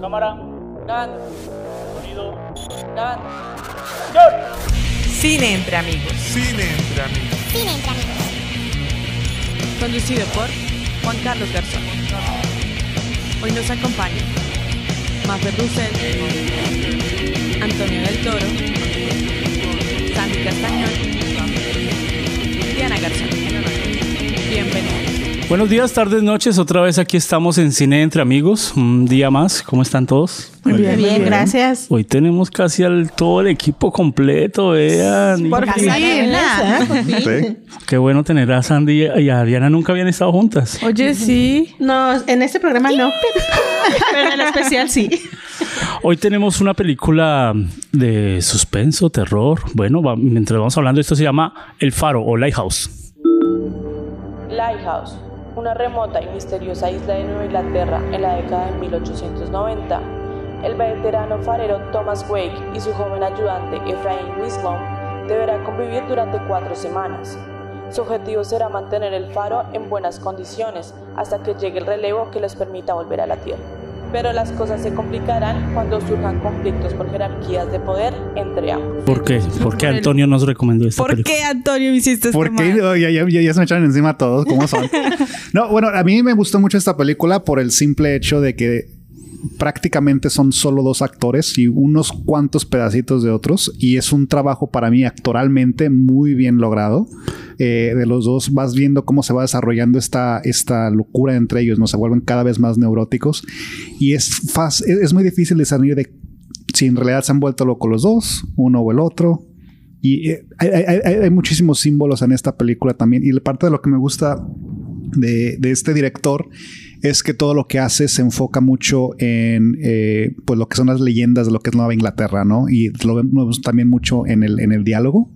Cámara. Grabando. Sonido. Grabando. Cine entre amigos. Cine entre amigos. Conducido por Juan Carlos Garzón. Hoy nos acompañan Mafer Russell, Antonio del Toro, Sandy Castañón y Ana Garzón. Bienvenidos. Buenos días, tardes, noches. Otra vez aquí estamos en Cine Entre Amigos. Un día más. ¿Cómo están todos? Muy bien, bien, gracias. Hoy tenemos casi al todo el equipo completo, vean. Por fin. Sí. Qué bueno tener a Sandy y a Diana. Nunca habían estado juntas. Oye, sí. No, en este programa no, pero en el especial sí. Hoy tenemos una película de suspenso, terror. Bueno, va- mientras vamos hablando, esto se llama El Faro o Lighthouse. Lighthouse, una remota y misteriosa isla de Nueva Inglaterra en la década de 1890. El veterano farero Thomas Wake y su joven ayudante Ephraim Wislom deberán convivir durante cuatro semanas. Su objetivo será mantener el faro en buenas condiciones hasta que llegue el relevo que les permita volver a la Tierra. Pero las cosas se complicarán cuando surjan conflictos por jerarquías de poder entre ambos. ¿Por qué? ¿Por qué Antonio nos recomendó esta ¿Por película? qué, Antonio, me hiciste esto ¿Por qué? mal? No, Ya, ya- ya- ya se me echaron encima a todos. ¿Cómo son? no, bueno, a mí me gustó mucho esta película por el simple hecho de que prácticamente son solo dos actores y unos cuantos pedacitos de otros. Y es un trabajo para mí actoralmente muy bien logrado. Eh, de los dos vas viendo cómo se va desarrollando esta, esta locura entre ellos, ¿no? Se vuelven cada vez más neuróticos. Y es, fácil, es muy difícil discernir si en realidad se han vuelto locos los dos, uno o el otro. Y eh, hay- hay muchísimos símbolos en esta película también. Y parte de lo que me gusta de, de este director es que todo lo que hace se enfoca mucho en eh, pues lo que son las leyendas de lo que es Nueva Inglaterra, ¿no? Y lo vemos también mucho en el, en el diálogo.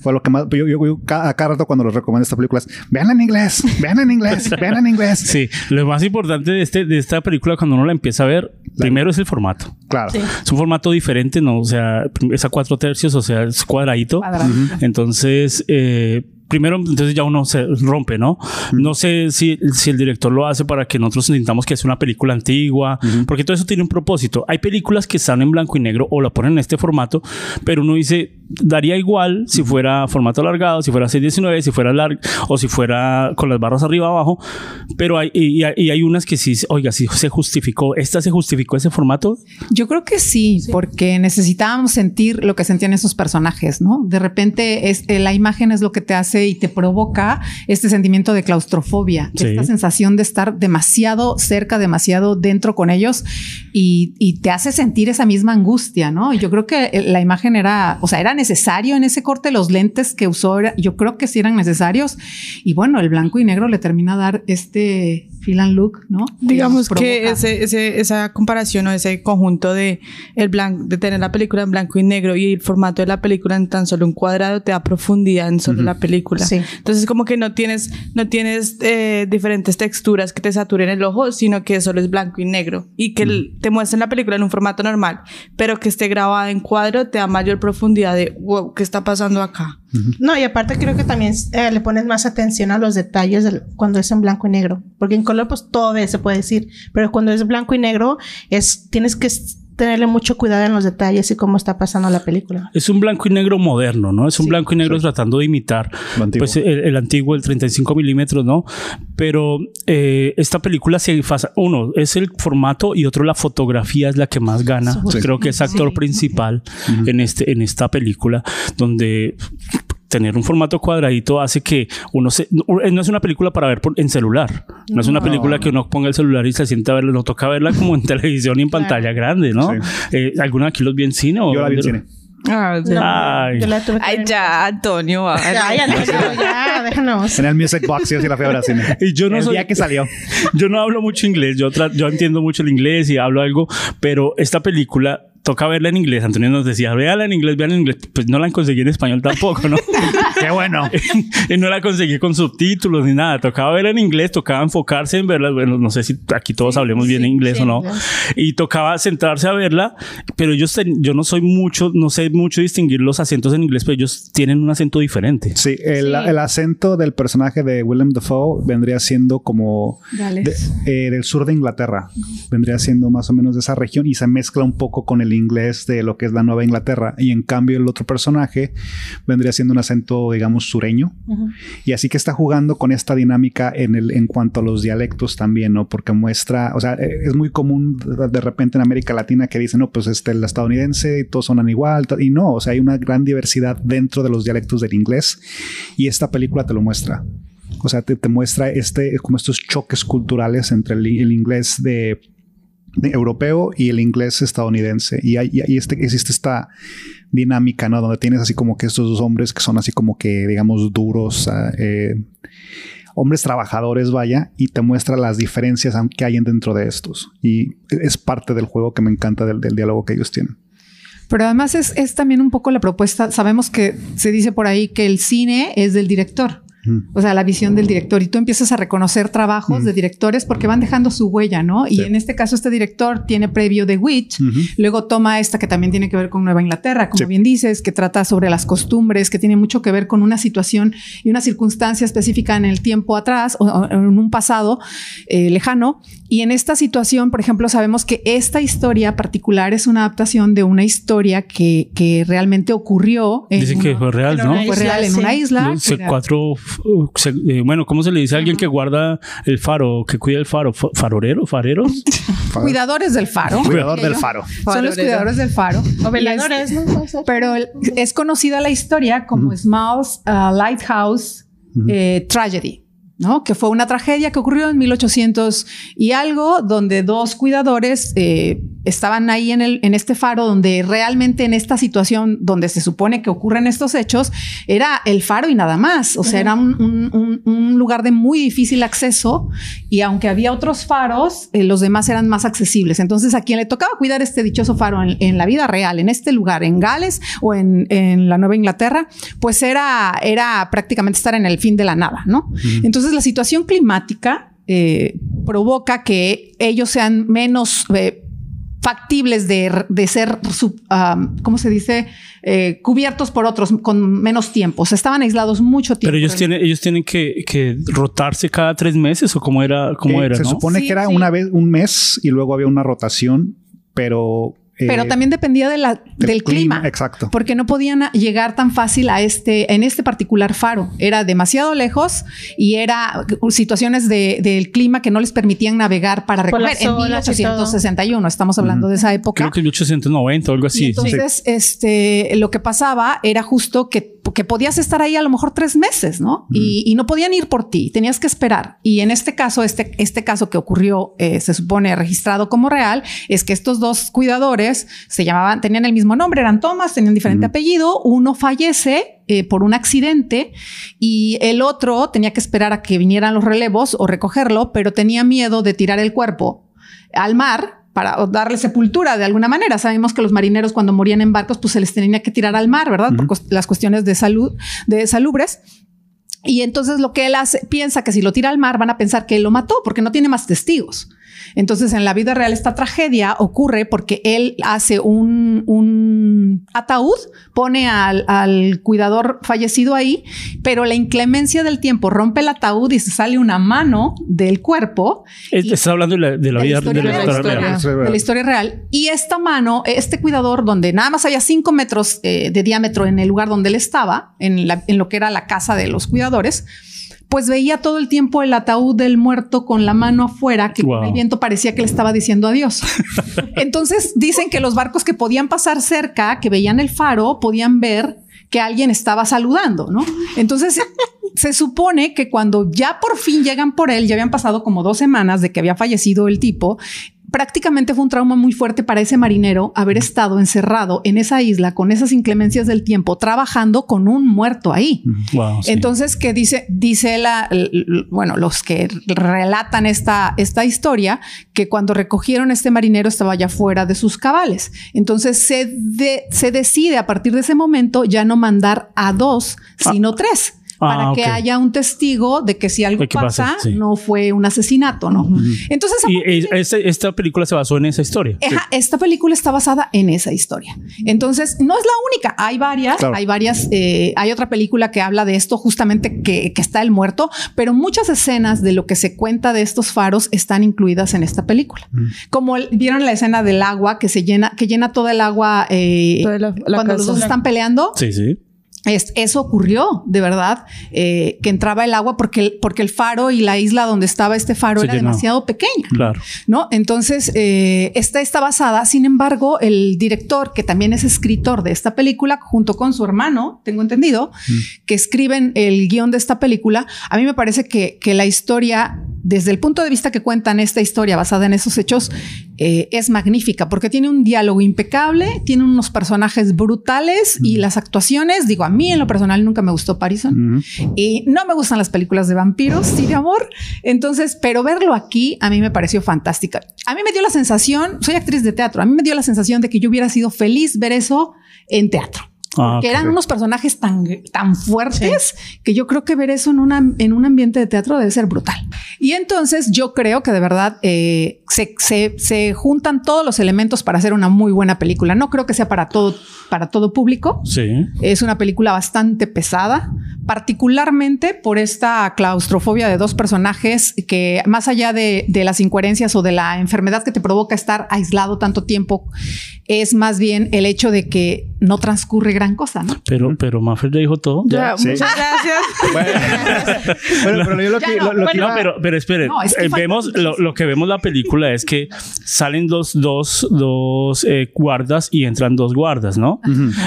Fue lo que más. Yo, yo- yo ca- a cada rato cuando les recomiendo esta película es vean en inglés, vean en inglés, vean en inglés. Sí, lo más importante de, este, de esta película cuando uno la empieza a ver, primero es el formato. Claro. Es un formato diferente, ¿no? O sea, es a cuatro tercios, o sea, es cuadradito. Entonces, eh, primero, entonces ya uno se rompe, ¿no? No sé si, si el director lo hace para que nosotros sintamos que es una película antigua, porque todo eso tiene un propósito. Hay películas que están en blanco y negro o la ponen en este formato, pero uno dice, daría igual si fuera formato alargado, si fuera 619, si fuera largo o si fuera con las barras arriba abajo, pero hay, y, y hay, unas que sí, oiga, sí se justificó, esta se justificó ese formato, Yo creo que sí, porque necesitábamos sentir lo que sentían esos personajes, ¿no? De repente es, eh, la imagen es lo que te hace y te provoca este sentimiento de claustrofobia, Sí. esta sensación de estar demasiado cerca, demasiado dentro con ellos y, y te hace sentir esa misma angustia, ¿no? Yo creo que eh, la imagen era, o sea, era necesario en ese corte, los lentes que usó, yo creo que sí eran necesarios y bueno, el blanco y negro le termina a dar este feel and look, ¿no? Digamos que ese, ese- esa comparación o ese conjunto de el blanco, de tener la película en blanco y negro y el formato de la película en tan solo un cuadrado te da profundidad en solo la película. Sí. Entonces como que no tienes, no tienes eh, diferentes texturas que te saturen el ojo, sino que solo es blanco y negro y que te muestren la película en un formato normal, pero que esté grabada en cuadro te da mayor profundidad de wow, ¿qué está pasando acá? No, y aparte creo que también eh, le pones más atención a los detalles cuando es en blanco y negro. Porque en color, pues todo se puede decir. Pero cuando es blanco y negro, es, tienes que tenerle mucho cuidado en los detalles y cómo está pasando la película. Es un blanco y negro moderno, ¿no? Es un blanco y negro tratando de imitar pues, el, el antiguo, el 35 milímetros, ¿no? Pero eh, esta película se basa, uno, es el formato y otro, la fotografía es la que más gana. Sí. Creo que es actor principal en, este, en esta película, donde tener un formato cuadradito hace que uno se... No, no es una película para ver por- en celular. No es una película que uno ponga el celular y se sienta a verla. No toca verla como en televisión y en pantalla grande, ¿no? Sí. Eh, ¿Alguno de aquí los vi en cine? o Yo la vi en cine. Ah, No, Ay. ya, Antonio. Ya, ya, Antonio, ya, déjanos. En el Music Box yo sí la fui a ver cine. Y yo no el soy- día que salió. Yo no hablo mucho inglés, yo, yo entiendo mucho el inglés y hablo algo, pero esta película toca verla en inglés. Antonio nos decía, véala en inglés, véala en inglés. Pues no la conseguí en español tampoco, ¿no? Qué bueno. y no la conseguí con subtítulos ni nada. Tocaba verla en inglés, tocaba enfocarse en verla. Bueno, no sé si aquí todos hablemos bien inglés o no. Y tocaba centrarse a verla, pero yo, yo no soy mucho, no sé mucho distinguir los acentos en inglés, pero ellos tienen un acento diferente. Sí, el, el acento del personaje de Willem Dafoe vendría siendo como eh, del sur de Inglaterra. Vendría siendo más o menos de esa región y se mezcla un poco con el inglés de lo que es la Nueva Inglaterra. Y en cambio el otro personaje vendría siendo un acento, digamos, sureño. Y así que está jugando con esta dinámica en, el, en cuanto a los dialectos también, ¿no? Porque muestra, o sea, eh, es muy común de repente en América Latina que dicen, no, pues este, el estadounidense y todos sonan igual. Y no, o sea, hay una gran diversidad dentro de los dialectos del inglés y esta película te lo muestra. O sea, te, muestra este, como estos choques culturales entre el, inglés de, europeo y el inglés estadounidense. Y ahí este, existe esta dinámica, ¿no? Donde tienes así como que estos dos hombres que son así como que, digamos, duros, ah, eh, hombres trabajadores, vaya, y te muestra las diferencias que hay dentro de estos. Y es parte del juego que me encanta del, diálogo que ellos tienen. Pero además es, también un poco la propuesta. Sabemos que se dice por ahí que el cine es del director. O sea, la visión del director. Y tú empiezas a reconocer trabajos de directores porque van dejando su huella, ¿no? Y en este caso, este director tiene previo de Witch, luego toma esta que también tiene que ver con Nueva Inglaterra, como bien dices, que trata sobre las costumbres, que tiene mucho que ver con una situación y una circunstancia específica en el tiempo atrás o, en un pasado eh, lejano. Y en esta situación, por ejemplo, sabemos que esta historia particular es una adaptación de una historia que, que realmente ocurrió. Dicen que fue real, ¿no? Fue real en una isla. Cuatro bueno, ¿cómo se le dice a alguien que guarda el faro, que cuida el faro? ¿Farorero? ¿Fareros? Cuidadores del faro. Cuidador del faro. Son los cuidadores del faro. O. Pero es conocida la historia como Smalls uh, Lighthouse eh, Tragedy. ¿No? Que fue una tragedia que ocurrió en 1800 y algo, donde dos cuidadores eh, estaban ahí en, el, en este faro, donde realmente en esta situación donde se supone que ocurren estos hechos, era el faro y nada más. O sea, era un, lugar de muy difícil acceso y aunque había otros faros, eh, los demás eran más accesibles. Entonces, a quien le tocaba cuidar este dichoso faro en, la vida real, en este lugar, en Gales o en, la Nueva Inglaterra, pues era, era prácticamente estar en el fin de la nada, ¿no? Entonces, la situación climática eh, provoca que ellos sean menos eh, factibles de, ser, ¿cómo se dice? Eh, cubiertos por otros con menos tiempo. estaban aislados mucho tiempo. Pero ellos tienen, ellos tienen que, rotarse cada tres meses o cómo era, cómo era. Se supone que era una vez, un mes y luego había una rotación, pero pero eh, también dependía de la, del, clima, Exacto. Porque no podían llegar tan fácil a este, en este particular faro. Era demasiado lejos y era situaciones del clima que no les permitían navegar para recoger en 1861. Estamos hablando de esa época. Creo que 1890 o algo así. entonces, este, lo que pasaba era justo que, que podías estar ahí a lo mejor tres meses, ¿no? y, no podían ir por ti, tenías que esperar. Y en este caso, este, este caso que ocurrió, eh, se supone registrado como real, es que estos dos cuidadores se llamaban, tenían el mismo nombre, eran Thomas, tenían diferente apellido, uno fallece eh, por un accidente y el otro tenía que esperar a que vinieran los relevos o recogerlo, pero tenía miedo de tirar el cuerpo al mar para darle sepultura de alguna manera. Sabemos que los marineros cuando morían en barcos, pues se les tenía que tirar al mar, ¿verdad? Por las cuestiones de salud, de salubres. Y entonces lo que él hace, piensa que si lo tira al mar van a pensar que él lo mató porque no tiene más testigos. Entonces, en la vida real, esta tragedia ocurre porque él hace un, un ataúd, pone al, al, cuidador fallecido ahí, pero la inclemencia del tiempo rompe el ataúd y se sale una mano del cuerpo. Está hablando de la, de la, vida de la, historia, real. De la historia real. Y esta mano, este cuidador, donde nada más había cinco metros eh, de diámetro en el lugar donde él estaba, en, en lo que era la casa de los cuidadores, pues veía todo el tiempo el ataúd del muerto con la mano afuera, que el viento parecía que le estaba diciendo adiós. Entonces dicen que los barcos que podían pasar cerca, que veían el faro, podían ver que alguien estaba saludando, ¿no? Entonces se supone que cuando ya por fin llegan por él, ya habían pasado como dos semanas de que había fallecido el tipo, prácticamente fue un trauma muy fuerte para ese marinero haber estado encerrado en esa isla con esas inclemencias del tiempo, trabajando con un muerto ahí. Wow, sí. Entonces, que dice, dice la, bueno, los que relatan esta, esta historia, que cuando recogieron a este marinero estaba ya fuera de sus cabales. Entonces se, de- se decide a partir de ese momento ya no mandar a dos, sino tres. Para Ah, que haya un testigo de que si algo que pasa, pasa, sí. no fue un asesinato, ¿no? Entonces, a Y este- esta película se basó en esa historia. Esta película está basada en esa historia. Entonces, no es la única. Hay varias, Claro. hay varias. eh, hay otra película que habla de esto, justamente que, que está el muerto, pero muchas escenas de lo que se cuenta de estos faros están incluidas en esta película. Como el- vieron la escena del agua que se llena, que llena toda el agua eh, Toda la- la cuando los dos están peleando. Sí, sí. Es- eso ocurrió de verdad, eh, que entraba el agua porque el, porque el faro y la isla donde estaba este faro Se era llenó. demasiado pequeña. Claro. ¿no? Entonces, eh, esta está basada, sin embargo, el director, que también es escritor de esta película, junto con su hermano, tengo entendido, que escriben el guion de esta película, a mí me parece que, que la historia, desde el punto de vista que cuentan esta historia basada en esos hechos, eh, es magnífica, porque tiene un diálogo impecable, tiene unos personajes brutales y las actuaciones, digo, a mí en lo personal nunca me gustó Parison. Y no me gustan las películas de vampiros y de amor. Entonces, pero verlo aquí a mí me pareció fantástica. A mí me dio la sensación, soy actriz de teatro, a mí me dio la sensación de que yo hubiera sido feliz ver eso en teatro. Ah, ok. eran unos personajes tan, tan fuertes que yo creo que ver eso en, una, en un ambiente de teatro debe ser brutal. Y entonces yo creo que de verdad eh, se, se- se juntan todos los elementos para hacer una muy buena película. No creo que sea para todo, para todo público. Sí. Es una película bastante pesada, particularmente por esta claustrofobia de dos personajes que más allá de, de las incoherencias o de la enfermedad que te provoca estar aislado tanto tiempo, es más bien el hecho de que no transcurre gran cosa, ¿no? Pero, pero Maffer ya dijo todo. Ya, Sí. muchas gracias. Bueno, pero yo lo que, no, lo- lo que bueno, No, iba- pero, pero esperen. No, es que Eh, vemos lo, que vemos la película es que salen dos, dos, dos eh, guardas y entran dos guardas, ¿no?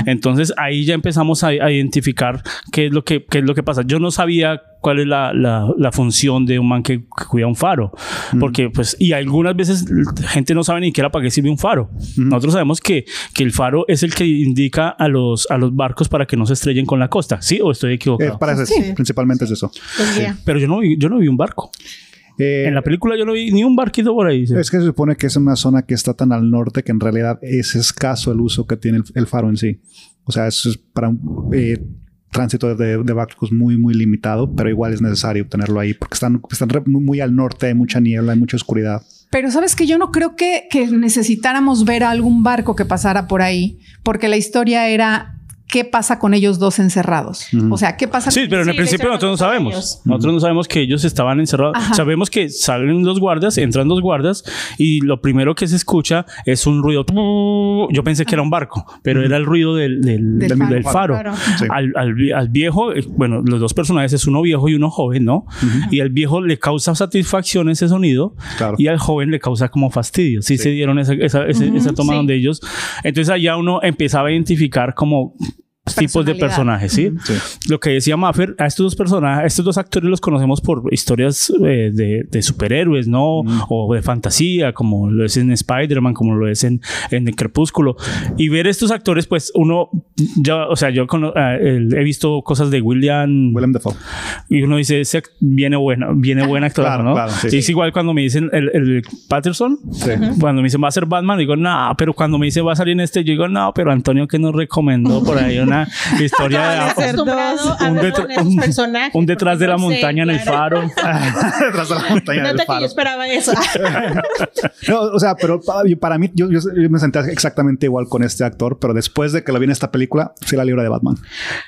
Entonces ahí ya empezamos a, a identificar qué es lo que qué es lo que pasa. Yo no sabía cuál es la, la, la función de un man que, que cuida un faro, porque pues y algunas veces la gente no sabe ni siquiera para qué sirve un faro. Nosotros sabemos que, que el faro es el que indica a los a los barcos para que no se estrellen con la costa, ¿sí? O estoy eh, equivocado. para eso, Sí. principalmente es eso. Ya. Pero yo no vi, yo no vi un barco. Eh, En la película yo no vi ni un barquito por ahí. Es que se supone que es una zona que está tan al norte que en realidad es escaso el uso que tiene el, el faro en sí. O sea, eso es para un eh, tránsito de, de muy, muy limitado, pero igual es necesario tenerlo ahí porque están, están muy, al norte, hay mucha niebla, hay mucha oscuridad. Pero sabes que yo no creo que necesitáramos ver a algún barco que pasara por ahí, porque la historia era qué pasa con ellos dos encerrados. O sea, qué pasa Sí, con pero en el Sí, principio le nosotros no sabemos. ellos. Nosotros no sabemos que ellos estaban encerrados. Ajá. Sabemos que salen dos guardas, entran dos guardas y lo primero que se escucha es un ruido. Yo pensé que era un barco, pero era el ruido del, del, Del del faro. faro. Sí. Al, al al viejo, bueno, los dos personajes es uno viejo y uno joven, ¿no? Y al viejo le causa satisfacción ese sonido Claro. y al joven le causa como fastidio. Sí, se dieron esa, esa, ese- esa toma sí. donde ellos. Entonces allá uno empezaba a identificar como tipos de personajes, ¿sí? Sí. Lo que decía Maffer, a estos dos personajes, a estos dos actores los conocemos por historias eh, de, de superhéroes, ¿no? O de fantasía, como lo es en Spider-Man, como lo es en, en el Crepúsculo. Y ver estos actores, pues uno, ya, o sea, yo cono- eh, el- he visto cosas de William, Willem Dafoe. y uno dice, ese viene bueno, viene buen actor, Claro, ¿no? claro, sí. Es igual cuando me dicen el, el Patterson, Sí. cuando me dicen va a ser Batman, digo, no, pero cuando me dicen va a salir en este, yo digo, no, pero Antonio que nos recomendó por ahí una historia de un, un- un detrás de la montaña en el claro. faro. Detrás de la montaña que yo esperaba eso. No, o sea, pero pa- para mí, yo, yo- yo me sentía exactamente igual con este actor, pero después de que lo vi en esta película, sí la libra de Batman.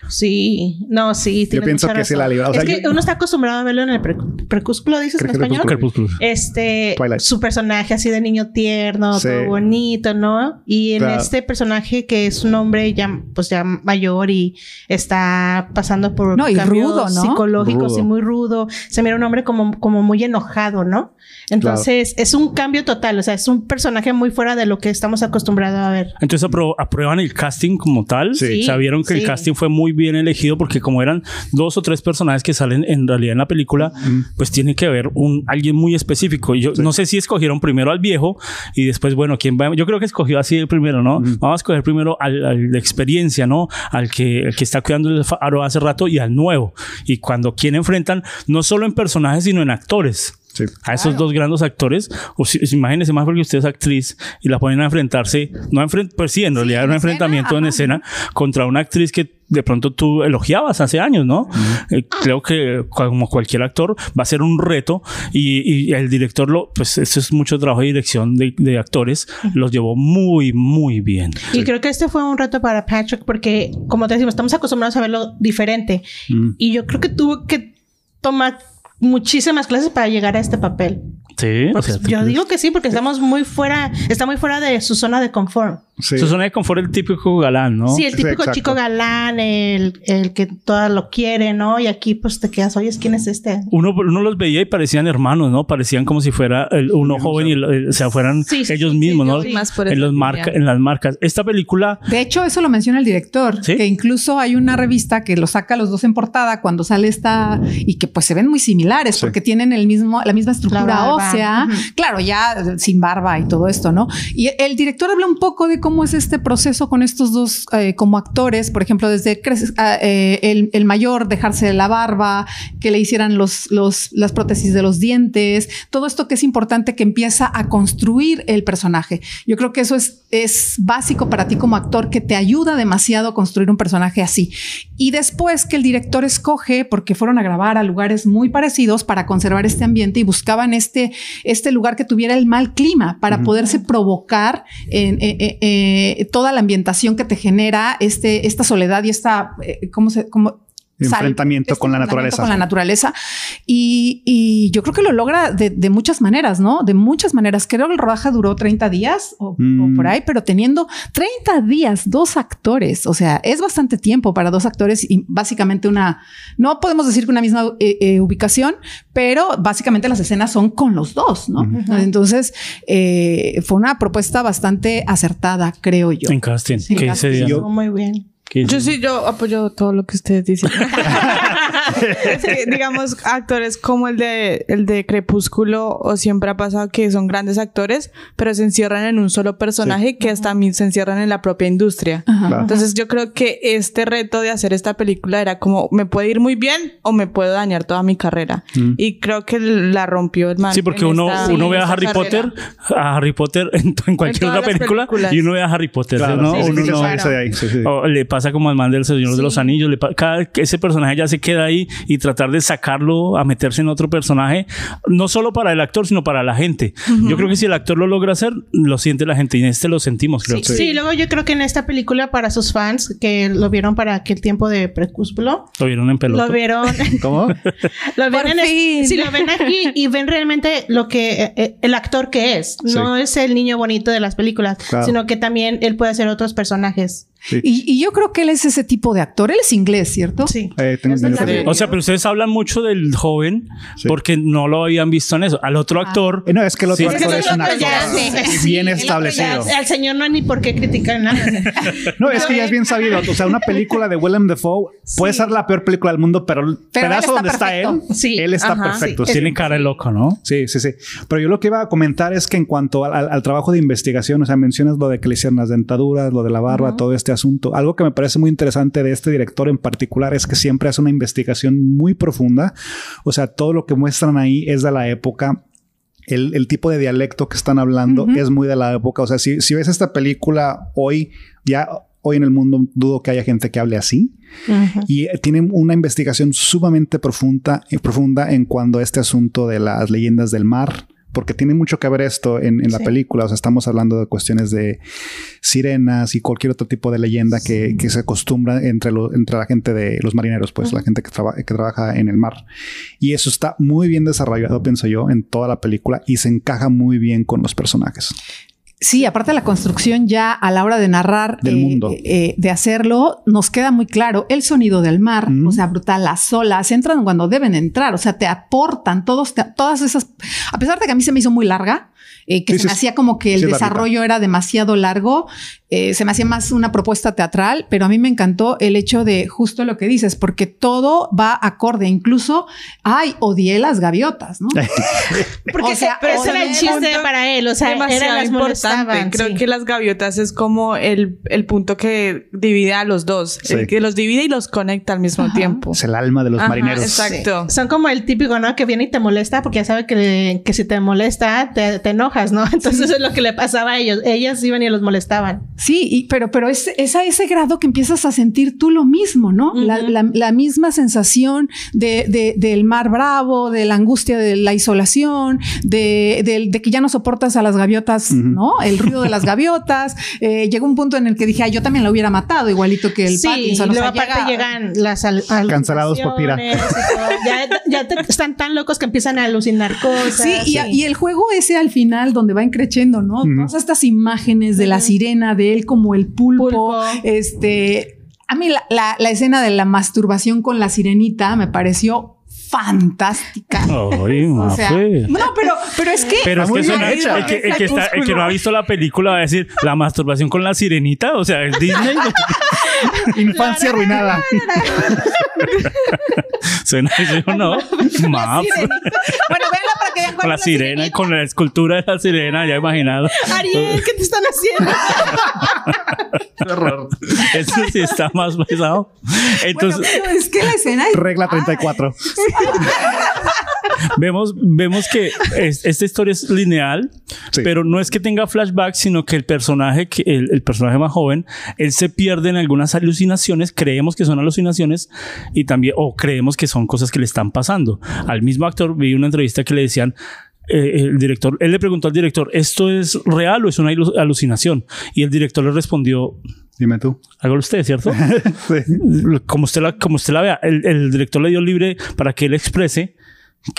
Sí, no, sí. tiene pienso mucha que sí la libra. O es sea, que yo- uno está acostumbrado a verlo en el pre- Crepúsculo, dices en que español. Crepúsculo. Este, Twilight. su personaje así de niño tierno, Sí. todo bonito, ¿no? Y en Claro. este personaje que es un hombre ya, pues ya mayor y está pasando por no, y rudo, ¿no? psicológicos y muy rudo. Se mira un hombre como, como muy enojado, ¿no? Entonces es un cambio total, o sea, es un personaje muy fuera de lo que estamos acostumbrados a ver. Entonces aprueban el casting como tal. Sí. Sabieron que el casting fue muy bien elegido porque como eran dos o tres personajes que salen en realidad en la película, pues tiene que haber un alguien muy específico. Yo no sé si escogieron primero al viejo y después, bueno, quién va. Yo creo que escogió así el primero, ¿no? Vamos a escoger primero al, de experiencia, ¿no? Al que, que está cuidando el faro hace rato y al nuevo. Y cuando quien enfrentan, no solo en personajes, sino en actores. A esos dos grandes actores, o si, imagínense más porque usted es actriz y la ponen a enfrentarse, no a pues sí, en realidad era un enfrentamiento en escena contra una actriz que de pronto tú elogiabas hace años, ¿no? Eh, creo que como cualquier actor va a ser un reto y, el director lo, pues eso es mucho trabajo de dirección de, actores, los llevó muy, muy bien. Y creo que este fue un reto para Patrick porque, como te decimos, estamos acostumbrados a verlo diferente. Y yo creo que tuvo que tomar muchísimas clases para llegar a este papel. Sí, yo digo que sí, porque estamos muy fuera, está muy fuera de su zona de confort. Su zona de confort el típico galán, ¿no? Sí, el típico chico galán, el, el que todas lo quiere, ¿no? Y aquí pues te quedas, oye, ¿quién es este? Uno, uno los veía y parecían hermanos, ¿no? Parecían como si fuera uno joven y o sea, fueran ellos mismos, ¿no? en, los marca, en las marcas. Esta película... De hecho, eso lo menciona el director, que incluso hay una revista que lo saca los dos en portada cuando sale esta y que pues se ven muy similares porque tienen el mismo, la misma estructura ósea. Claro, ya sin barba y todo esto, ¿no? Y el director habla un poco de cómo es este proceso con estos dos eh, como actores, por ejemplo, desde ah, eh, el, mayor dejarse la barba, que le hicieran los, los, las prótesis de los dientes, todo esto que es importante que empieza a construir el personaje. Yo creo que eso es, es básico para ti como actor, que te ayuda demasiado a construir un personaje así. Y después que el director escoge, porque fueron a grabar a lugares muy parecidos para conservar este ambiente y buscaban este, este lugar que tuviera el mal clima para poderse provocar en, eh, toda la ambientación que te genera este, esta soledad y esta, eh, ¿cómo se, cómo, enfrentamiento con la naturaleza. Con la naturaleza. Y, yo creo que lo logra de, muchas maneras, ¿no? De muchas maneras. Creo que el rodaje duró 30 días o, mm. por ahí, pero teniendo 30 días, dos actores. O sea, es bastante tiempo para dos actores y básicamente una, no podemos decir que una misma eh, eh, ubicación, pero básicamente las escenas son con los dos, ¿no? Entonces, eh, fue una propuesta bastante acertada, creo yo. En casting. que muy bien. Yo sí, yo apoyo todo lo que ustedes dicen. que, digamos, actores como el de, el de Crepúsculo, o siempre ha pasado que son grandes actores, pero se encierran en un solo personaje que hasta también se encierran en la propia industria. Entonces, yo creo que este reto de hacer esta película era como, me puede ir muy bien o me puedo dañar toda mi carrera. Mm. Y creo que la rompió el man. Sí, porque uno, uno ve a Harry Potter, a Harry Potter en, cualquier otra película y uno ve a Harry Potter, ¿no? uno le pasa como al man del Señor de los Anillos, le cada ese personaje ya se queda ahí y tratar de sacarlo a meterse en otro personaje, no solo para el actor, sino para la gente. Yo creo que si el actor lo logra hacer, lo siente la gente y en este lo sentimos, creo. Sí, sí, luego yo creo que en esta película, para sus fans que lo vieron para aquel tiempo de Precúspulo, lo vieron en pelota. Lo vieron. ¿Cómo? lo ven si lo ven aquí y ven realmente lo que eh, eh, el actor que es, no es el niño bonito de las películas, sino que también él puede hacer otros personajes. Y, yo creo que él es ese tipo de actor. Él es inglés, ¿cierto? Sí. Eh, o sea, pero ustedes hablan mucho del joven porque no lo habían visto en eso. Al otro ah. actor. Eh, no, es que el otro actor es, un actor bien establecido. al señor no hay ni por qué criticar nada. no, es que ya es bien sabido. O sea, una película de Willem Dafoe puede ser la peor película del mundo, pero el pedazo donde está él, él está perfecto. Tiene cara de loco, ¿no? Sí, sí, sí. Pero yo lo que iba a comentar es que en cuanto al, trabajo de investigación, o sea, mencionas lo de que le hicieron las dentaduras, lo de la barba, todo este asunto. Algo que me parece muy interesante de este director en particular es que siempre hace una investigación muy profunda. O sea, todo lo que muestran ahí es de la época el, tipo de dialecto que están hablando es muy de la época. O sea, si, si, ves esta película hoy, ya hoy en el mundo dudo que haya gente que hable así. Y tienen una investigación sumamente profunda, profunda en cuanto a este asunto de las leyendas del mar porque tiene mucho que ver esto en, la película. O sea, estamos hablando de cuestiones de sirenas y cualquier otro tipo de leyenda que, se acostumbra entre, entre la gente de los marineros, pues la gente que, que trabaja en el mar. Y eso está muy bien desarrollado, pienso yo, en toda la película y se encaja muy bien con los personajes. Sí, aparte de la construcción ya a la hora de narrar, Del eh, mundo. eh, de hacerlo, nos queda muy claro el sonido del mar, Mm. o sea, brutal, las olas, entran cuando deben entrar, o sea, te aportan todos, te- todas esas, a pesar de que a mí se me hizo muy larga, eh, que Sí, se sí, me hacía como que el sí desarrollo era demasiado largo, eh, se me hacía más una propuesta teatral, pero a mí me encantó el hecho de justo lo que dices, porque todo va acorde, incluso, ay, odié las gaviotas, ¿no? Porque O sea, pero ese o era el chiste punto para él, o sea, era las importante. Creo sí. que las gaviotas es como el, el punto que divide a los dos, Sí. el que los divide y los conecta al mismo tiempo. Es el alma de los Ajá, marineros. Exacto. Son como el típico, ¿no? Que viene y te molesta porque ya sabe que, que si te molesta, te, te ¿no? Entonces eso es lo que le pasaba a ellos. Ellas iban y los molestaban. Sí, y- pero, pero es, es a ese grado que empiezas a sentir tú lo mismo, ¿no? la, Ujú. la- la misma sensación de, de- del mar bravo, de la angustia de la isolación, de, del- de que ya no soportas a las gaviotas. ¿no? El ruido de las gaviotas. Eh, llegó un punto en el que dije, ah, yo también la hubiera matado, igualito que el sí, Pattinson. luego aparte llega- llegan las al- Cancelados por Pira. Ya, ya te- están tan locos que empiezan a alucinar cosas. Sí, y, y el juego ese al final donde va increciendo, ¿no? Todas estas imágenes de la sirena, de él como el pulpo, Pulpo. este, a mí la, la- la escena de la masturbación con la sirenita me pareció fantástica. Ay, O sea, no, pero, pero es que Pero es que, eso no- el, que, el que está- el que no ha visto la película va a decir la masturbación con la sirenita, o sea, es Disney. Infancia arruinada. Suena eso, ¿no? Map. bueno, véanla para que vean Con la sirena, con la escultura de la sirena, ya imaginado. Ariel, ¿qué te están haciendo? Eso sí está más pesado. Bueno, Entonces, pero es que la escena es Regla 34. Vemos, vemos que es- esta historia es lineal, Sí. pero no es que tenga flashbacks, sino que el personaje, que el, el personaje más joven, él se pierde en algunas alucinaciones, creemos que son alucinaciones y también, o creemos que son cosas que le están pasando. Al mismo actor vi una entrevista que le decían, eh, el director, él le preguntó al director, ¿esto es real o es una alucinación? Y el director le respondió, Dime tú. hágalo usted, ¿cierto? Sí. como usted la, como usted la vea, el, el director le dio libre para que él exprese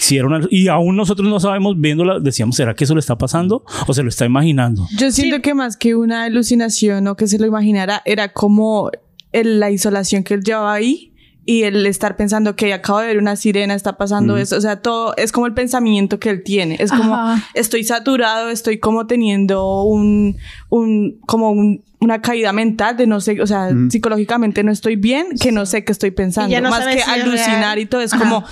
si era una y aún nosotros no sabemos viéndola decíamos será que eso le está pasando o se lo está imaginando Yo siento que más que una alucinación o que se lo imaginara, era como el- la isolación que él llevaba ahí y el estar pensando que acabo de ver una sirena, está pasando eso. O sea, todo es como el pensamiento que él tiene. Es como Ajá. estoy saturado, estoy como teniendo un, un como un- una caída mental de no sé, o sea, Ujú. psicológicamente no estoy bien, que no sé qué estoy pensando. Y ya no más que si alucinar real. y todo, es Ajá. como.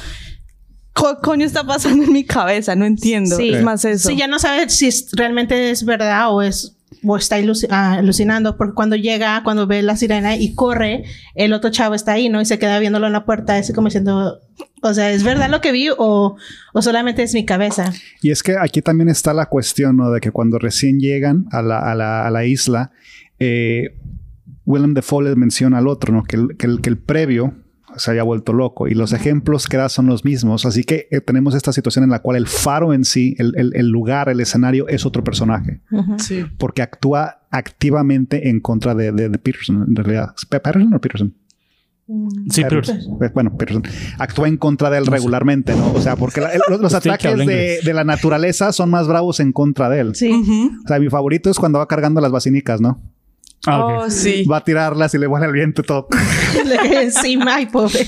¿Qué coño está pasando en mi cabeza? No entiendo. Sí. Es más eso. Sí, ya no sabes si es- realmente es verdad o es o está ah, alucinando porque cuando llega, cuando ve la sirena y corre, el otro chavo está ahí, ¿no? Y se queda viéndolo en la puerta, así como diciendo, o sea, ¿es verdad lo que vi o, o solamente es mi cabeza? Y es que aquí también está la cuestión, ¿no? De que cuando recién llegan a la, a la, a la isla, eh, Willem Dafoe le menciona al otro, ¿no? Que el, que el, que el previo se haya vuelto loco y los ejemplos que da son los mismos. Así que eh, tenemos esta situación en la cual el faro en sí, el, el- el lugar, el escenario es otro personaje Sí. porque actúa activamente en contra de, de- de Peterson, en realidad. ¿Es Pe- ¿Patterson o Peterson? sí pero Peterson. Eh, Bueno, Peterson. Actúa en contra de él regularmente, ¿no? O sea, porque la- el- los, ataques de, de la naturaleza son más bravos en contra de él. Sí. O sea, mi favorito es cuando va cargando las basinicas, ¿no? Ah. Oh, sí. Va a tirarlas y le vuela el viento y todo. Le cae encima, ay, pobre.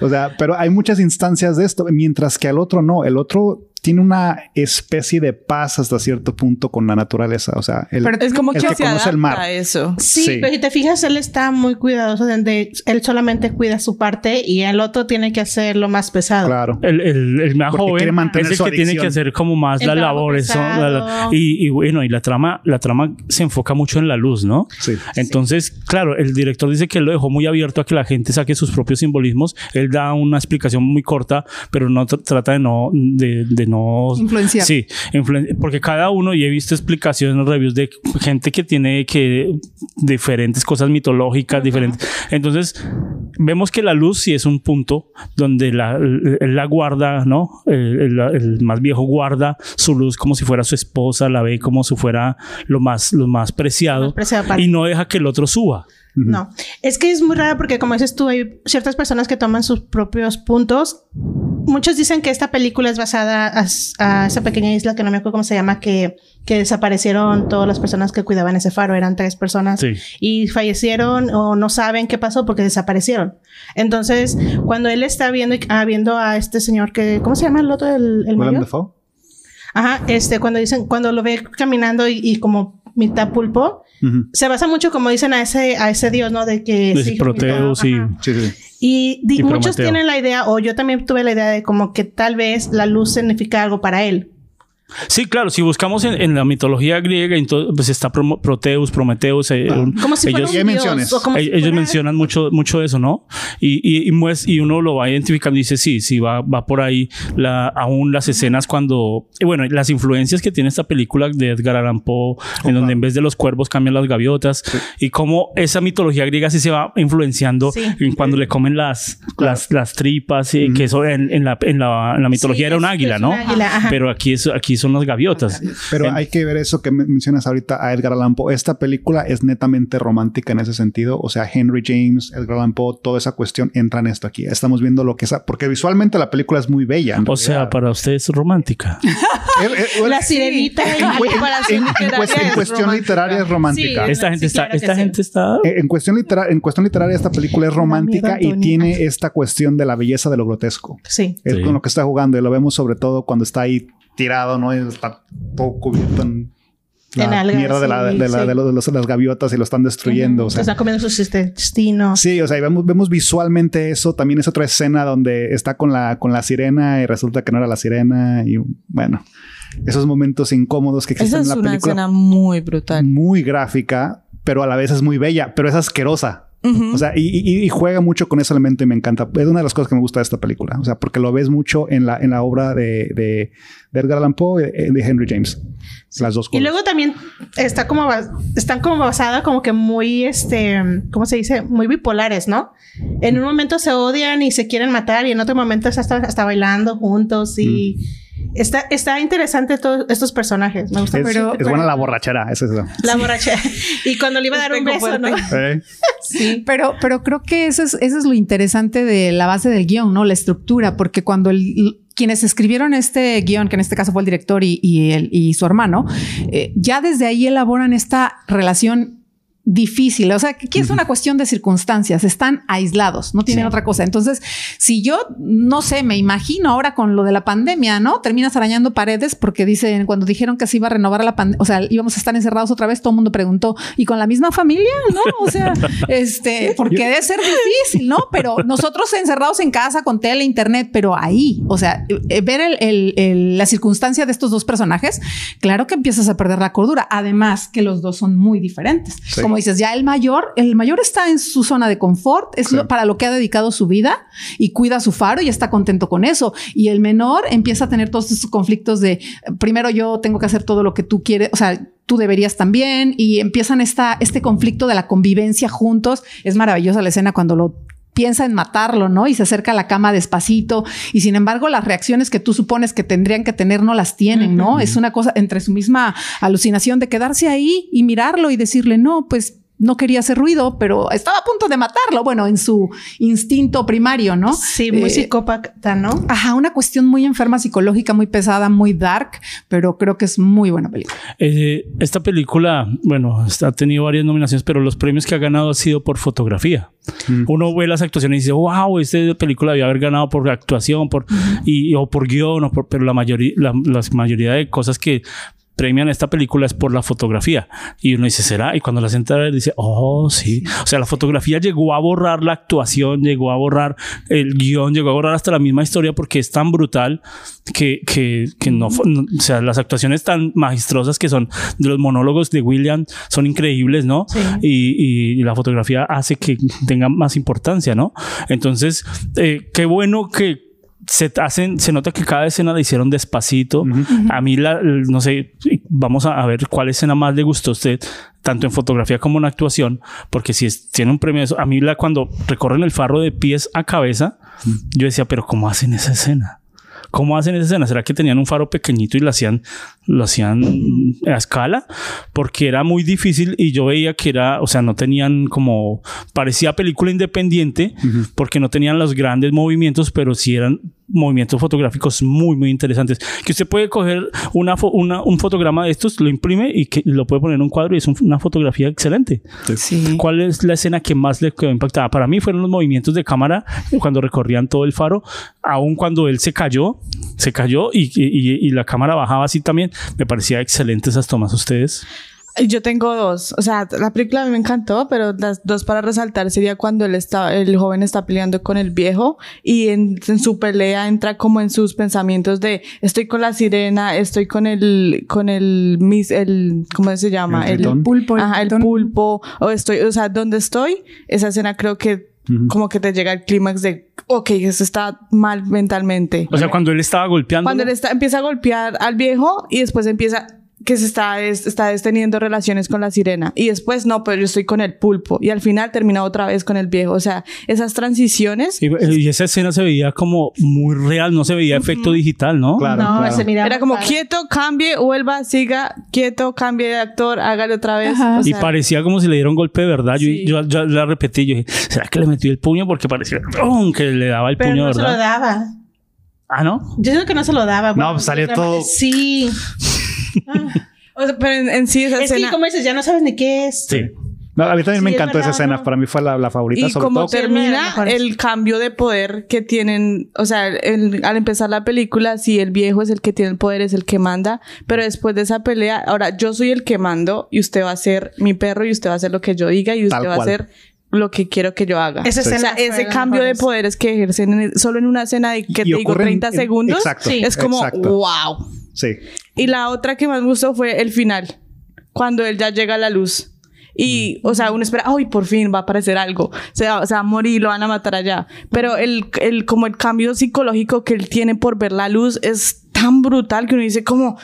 O sea, pero hay muchas instancias de esto, mientras que al otro no. El otro tiene una especie de paz hasta cierto punto con la naturaleza. O sea, el, Pero Es como el que, que se conoce el mar. a eso. Sí, Sí. pero si te fijas, él está muy cuidadoso de, de- él solamente cuida su parte y el otro tiene que hacer lo más pesado. claro. el, el, el más Porque quiere joven mantener es el su que tiene que hacer como más El las labores ¿no? La- la- y, y bueno y la trama la trama se enfoca mucho en la luz no Sí. entonces claro el director dice que él lo dejó muy abierto a que la gente saque sus propios simbolismos él da una explicación muy corta pero no tr- trata de no de, de no Influenciar. sí influen- porque cada uno y he visto explicaciones reviews de gente que tiene que diferentes cosas mitológicas diferentes entonces vemos que la luz sí es un punto donde la, la guarda, ¿no? El, el- el más viejo guarda su luz como si fuera su esposa, la ve como si fuera lo más, lo más preciado Más preciado para- y no deja que el otro suba. No, es que es muy raro porque como dices tú, hay ciertas personas que toman sus propios puntos muchos dicen que esta película es basada a, a, esa pequeña isla que no me acuerdo cómo se llama, que, que desaparecieron todas las personas que cuidaban ese faro. Eran tres personas Sí. y fallecieron o no saben qué pasó porque desaparecieron. Entonces, cuando él está viendo, ah, viendo a este señor que, ¿cómo se llama el otro? El, el mayor? Dafoe. Ajá, este, cuando dicen, cuando lo ve caminando y, y como mitad pulpo, Se basa mucho, como dicen, a ese, a ese dios, ¿no? De que... De sí, Proteus y-. Sí, sí, sí. Y, di- Y muchos Prometeo. tienen la idea, o yo también tuve la idea de como que tal vez la luz significa algo para él. Sí, claro, si buscamos en, en la mitología griega, entonces, pues está Proteus, Prometeus. eh, Como si ellos, dios, como si ellos mencionan mucho, mucho eso, ¿no? Y, y, y, y uno lo va identificando y dice, sí, sí, va, va por ahí la, aún las escenas cuando, y bueno, las influencias que tiene esta película de Edgar Allan Poe, en donde en vez de los cuervos cambian las gaviotas, y cómo esa mitología griega sí se va influenciando Sí. en cuando le comen las, las, las tripas, y que eso en, en la, en, la, en la mitología Sí, era un águila, ¿no? un águila, ajá. Pero aquí, es, aquí son las gaviotas. Pero hay que ver eso que men- mencionas ahorita a Edgar Allan Poe. Esta película es netamente romántica en ese sentido. O sea, Henry James, Edgar Allan Poe, toda esa cuestión entra en esto aquí. Estamos viendo lo que es, porque visualmente la película es muy bella. O sea, para usted es romántica. Eh, eh, La sirenita. en, y- cu- en- en- en cuest- en es cuestión literaria es romántica. Sí, Esta gente sí, está, esta sí. gente está Eh, En cuestión, litera- en cuestión literaria, esta película es romántica y tiene esta cuestión de la belleza de lo grotesco. Sí. Es Sí. con lo que está jugando y lo vemos sobre todo cuando está ahí tirado, ¿no? Está todo cubierto en la algas, mierda de, la, sí, de, la- sí. de los- de las gaviotas y lo están destruyendo. o sea. Están comiendo sus intestinos. Sí, o sea, vemos, vemos visualmente eso. También es otra escena donde está con la, con la sirena y resulta que no era la sirena. Y bueno, esos momentos incómodos que existen Esa es en la una película. escena muy brutal. Muy gráfica, pero a la vez es muy bella, pero es asquerosa. O sea, y, y- y juega mucho con ese elemento y me encanta. Es una de las cosas que me gusta de esta película. O sea, porque lo ves mucho en la, en la obra de, de, de Edgar Allan Poe y de, de Henry James. Las dos Y cosas. luego también está como están como basada como que muy este, ¿cómo se dice? Muy bipolares, ¿no? En un momento se odian y se quieren matar y en otro momento hasta, hasta bailando juntos y está, está interesante todos estos personajes. Me gusta es, pero, es buena la borrachera, es eso. la borrachera. y cuando le iba a dar un beso, ¿no? ¿Eh? Sí, pero, pero creo que eso es, eso es lo interesante de la base del guion, ¿no? La estructura, porque cuando el, quienes escribieron este guion, que en este caso fue el director y, y, el, y su hermano, eh, ya desde ahí elaboran esta relación difícil, o sea, que aquí es una cuestión de circunstancias, están aislados, no tienen Sí. otra cosa. Entonces, si yo, no sé, me imagino ahora con lo de la pandemia, ¿no? Terminas arañando paredes porque dicen, cuando dijeron que se iba a renovar la pandemia, o sea, íbamos a estar encerrados otra vez, todo el mundo preguntó, ¿y con la misma familia? ¿No? O sea, este, porque debe ser difícil, ¿no? Pero nosotros encerrados en casa con tele, internet, pero ahí, o sea, eh, ver el- el- el- la circunstancia de estos dos personajes, claro que empiezas a perder la cordura. Además que los dos son muy diferentes. Sí. Como dices, ya el mayor, el mayor está en su zona de confort, es lo- para lo que ha dedicado su vida y cuida su faro y está contento con eso. Y el menor empieza a tener todos estos conflictos de primero yo tengo que hacer todo lo que tú quieres, o sea, tú deberías también y empiezan esta, este conflicto de la convivencia juntos. Es maravillosa la escena cuando lo piensa en matarlo, ¿no? Y se acerca a la cama despacito y sin embargo las reacciones que tú supones que tendrían que tener no las tienen, ¿no? Es una cosa entre su misma alucinación de quedarse ahí y mirarlo y decirle, no, pues no quería hacer ruido, pero estaba a punto de matarlo, bueno, en su instinto primario, ¿no? Sí, muy Eh, psicópata, ¿no? Ajá, una cuestión muy enferma psicológica, muy pesada, muy dark, pero creo que es muy buena película. Eh, esta película, bueno, está- ha tenido varias nominaciones, pero los premios que ha ganado ha sido por fotografía. Uno ve las actuaciones y dice, wow, esta película debía haber ganado por actuación, por, y, o por guion, o por- pero la mayoría, la, la mayoría de cosas que premian esta película es por la fotografía. Y uno dice, ¿será? Y cuando la sienta dice, oh, sí. O sea, la fotografía llegó a borrar la actuación, llegó a borrar el guion, llegó a borrar hasta la misma historia porque es tan brutal que, que, que no, no- o sea, las actuaciones tan magistrosas que son de los monólogos de William son increíbles, ¿no? Sí. Y, y la fotografía hace que tenga más importancia, ¿no? Entonces, eh, qué bueno que se hacen, se nota que cada escena la hicieron despacito. A mí la, no sé, vamos a, ver cuál escena más le gustó a usted, tanto en fotografía como en actuación, porque si es- tiene un premio a mí la cuando recorren el farro de pies a cabeza, yo decía, pero ¿cómo hacen esa escena? ¿Cómo hacen esa escena? ¿Será que tenían un faro pequeñito y lo hacían, lo hacían a escala? Porque era muy difícil y yo veía que era, o sea, no tenían como, parecía película independiente porque no tenían los grandes movimientos, pero sí eran movimientos fotográficos muy, muy interesantes. Que usted puede coger una, una un fotograma de estos, lo imprime y que lo puede poner en un cuadro y es una fotografía excelente. Sí. ¿Cuál es la escena que más le quedó impactada? Para mí fueron los movimientos de cámara cuando recorrían todo el faro, aun cuando él se cayó, se cayó y, y, y la cámara bajaba así también. Me parecía excelente esas tomas ustedes. Yo tengo dos. O sea, la película a mí me encantó, pero las dos para resaltar sería cuando él está, el joven está peleando con el viejo y en, su pelea entra como en sus pensamientos de estoy con la sirena, estoy con el, con el, mis, el, ¿cómo se llama? El, pulpo. Ajá, el pulpo. O estoy, o sea, ¿dónde estoy? Esa escena creo que como que te llega el clímax de, ok, eso está mal mentalmente. O sea, cuando él estaba golpeando. Cuando él está, empieza a golpear al viejo y después empieza, que se está, está teniendo relaciones con la sirena y después no, pero yo estoy con el pulpo y al final termina otra vez con el viejo. O sea, esas transiciones. Y, esa escena se veía como muy real, no se veía efecto digital, ¿no? Claro. No, Se miraba Era como quieto, cambie, vuelva, siga, quieto, cambie de actor, hágale otra vez. y parecía como si le diera un golpe de verdad. Yo, yo, la repetí, yo dije, ¿será que le metió el puño? Porque parecía que le daba el puño no verdad. Se lo daba. Ah, ¿no? Yo creo que no se lo daba. No, pues salió todo. Sí. Pero en, sí esa es escena... que como dices, ya no sabes ni qué es. Sí. No, a mí también Sí, me es encantó verdad, esa escena. ¿no? Para mí fue la, la favorita. Y sobre como todo. termina el cambio de poder que tienen, o sea, el- al empezar la película, si el viejo es el que tiene el poder, es el que manda, pero después de esa pelea, ahora yo soy el que mando y usted va a ser mi perro y usted va a hacer lo que yo diga y usted Tal va a cual. hacer lo que quiero que yo haga. Esa o sea, escena ese cambio de poderes que ejercen en- solo en una escena de que Y te digo ocurren 30 en- segundos, exacto, Sí. es como exacto. wow. Sí. Y la otra que más me gustó fue el final, cuando él ya llega a la luz. Y, o sea, uno espera, ay, por fin va a aparecer algo. Se va, se va a morir, lo van a matar allá. Pero el, el, como el cambio psicológico que él tiene por ver la luz es tan brutal que uno dice como,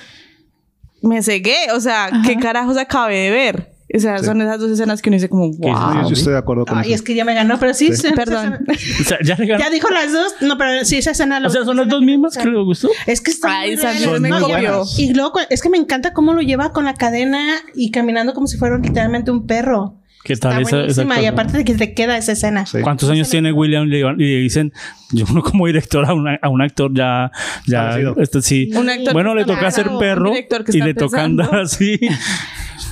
me cegué. O sea, ¿qué carajos acabé de ver? O sea, Sí. son esas dos escenas que uno dice como, Yo- wow. yo estoy de acuerdo con Ay, eso. es que ya me ganó, pero sí. Sí. Perdón. O sea, ya, Ya dijo las dos. No, pero sí, esa escena. o sea, son las dos mismas que le gustó. Es que está Ay, me No, y- luego, es que me encanta cómo lo lleva con la cadena y caminando como si fuera literalmente un perro. ¿Qué tal Está esa, esa. Y aparte de que te queda esa escena. Sí. ¿Cuántos años tiene William? Y le dicen, yo como director a, una- a un actor ya, ya, este, sí. Un actor bueno, le toca ser perro y le toca andar así.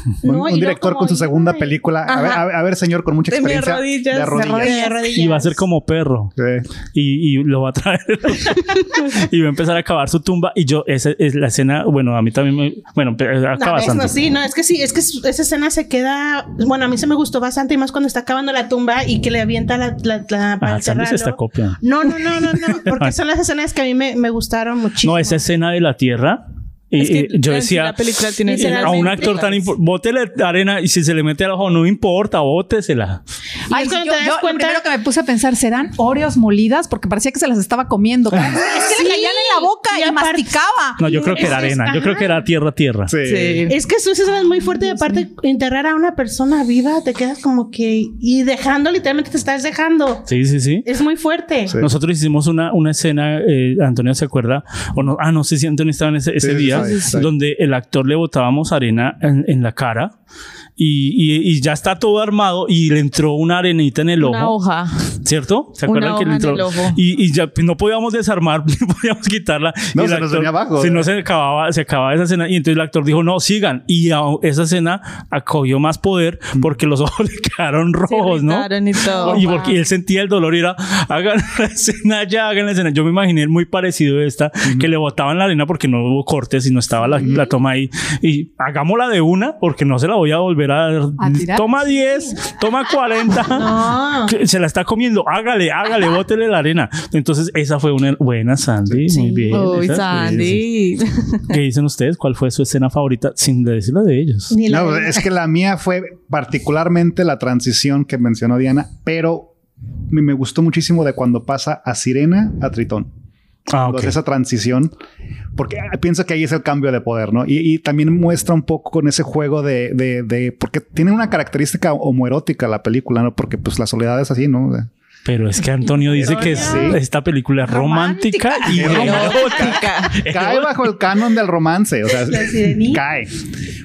Un, No, director con su segunda película. A ver, a ver, a ver, señor, con mucha De experiencia. rodillas, de rodillas. Rodillas, rodillas. Y va a ser como perro. Sí. Y, y lo va a traer. y va a empezar a acabar su tumba. Y yo, esa es la escena, bueno, a mí también me. Bueno, acaba no, sí, no, es que sí, es que esa escena se queda, bueno, a mí se me gustó bastante y más cuando está acabando la tumba y que le avienta la, la, la Ah. No, no, no, no, no, porque son las escenas que a mí me, me gustaron muchísimo. No, esa escena de la tierra. Y, Es que y yo decía, la película tiene a un actor tan importante, bótele arena y si se le mete al ojo, no importa, bótesela. Ay, yo, te das yo lo cuenta- primero que me puse a pensar, ¿serán Oreos molidas? Porque parecía que se las estaba comiendo. es que Sí, le caían en la boca y y, aparte- masticaba. No, yo creo que era arena. Yo creo que era tierra, tierra. Sí. Sí. Es que eso, eso es muy fuerte. Y aparte, enterrar a una persona viva, te quedas como que. Y dejando, literalmente te estás dejando. Sí, sí, sí. Es muy fuerte. Sí. Nosotros hicimos una, una escena, eh, Antonio se acuerda, o no, ah, no sé si Antonio estaba en ese, ese Sí, sí, día. Donde el actor le botábamos arena en, en la cara y, y- y ya está todo armado y le entró una arenita en el Una ojo, hoja. ¿cierto? ¿Se Una acuerdan que le en entró? el ojo. Y, y ya pues, no podíamos desarmar, no podíamos quitarla. No, se nos venía abajo. Si no se acababa, se acababa esa escena y entonces el actor dijo, no, sigan. Y a- esa escena acogió más poder porque los ojos le quedaron rojos, ¿no? y todo. Y porque él sentía el dolor y era, hagan la escena ya, hagan la escena. Yo me imaginé muy parecido a esta, que le botaban la arena porque no hubo cortes y no estaba la, la toma ahí. Y hagámosla de una porque no se la voy a volver Toma 10, toma 40. No. Que Se la está comiendo, hágale, hágale, bótele la arena. Entonces, esa fue una buena Sandy. Muy bien. Uy, esa fue, Sandy. ¿Qué dicen ustedes? ¿Cuál fue su escena favorita? Sin decir la de ellos. La No, de- es que la mía fue particularmente la transición que mencionó Diana, pero me, me gustó muchísimo de cuando pasa a Sirena a Tritón. Ah, hace esa transición, porque pienso que ahí es el cambio de poder, ¿no? Y, y también muestra un poco con ese juego de, de, de- porque tiene una característica homoerótica la película, ¿no? Porque pues la soledad es así, ¿no? De- Pero es que Antonio dice que es- Sí. esta película es romántica, y Romántica. erótica. cae bajo el canon del romance, o sea, cae.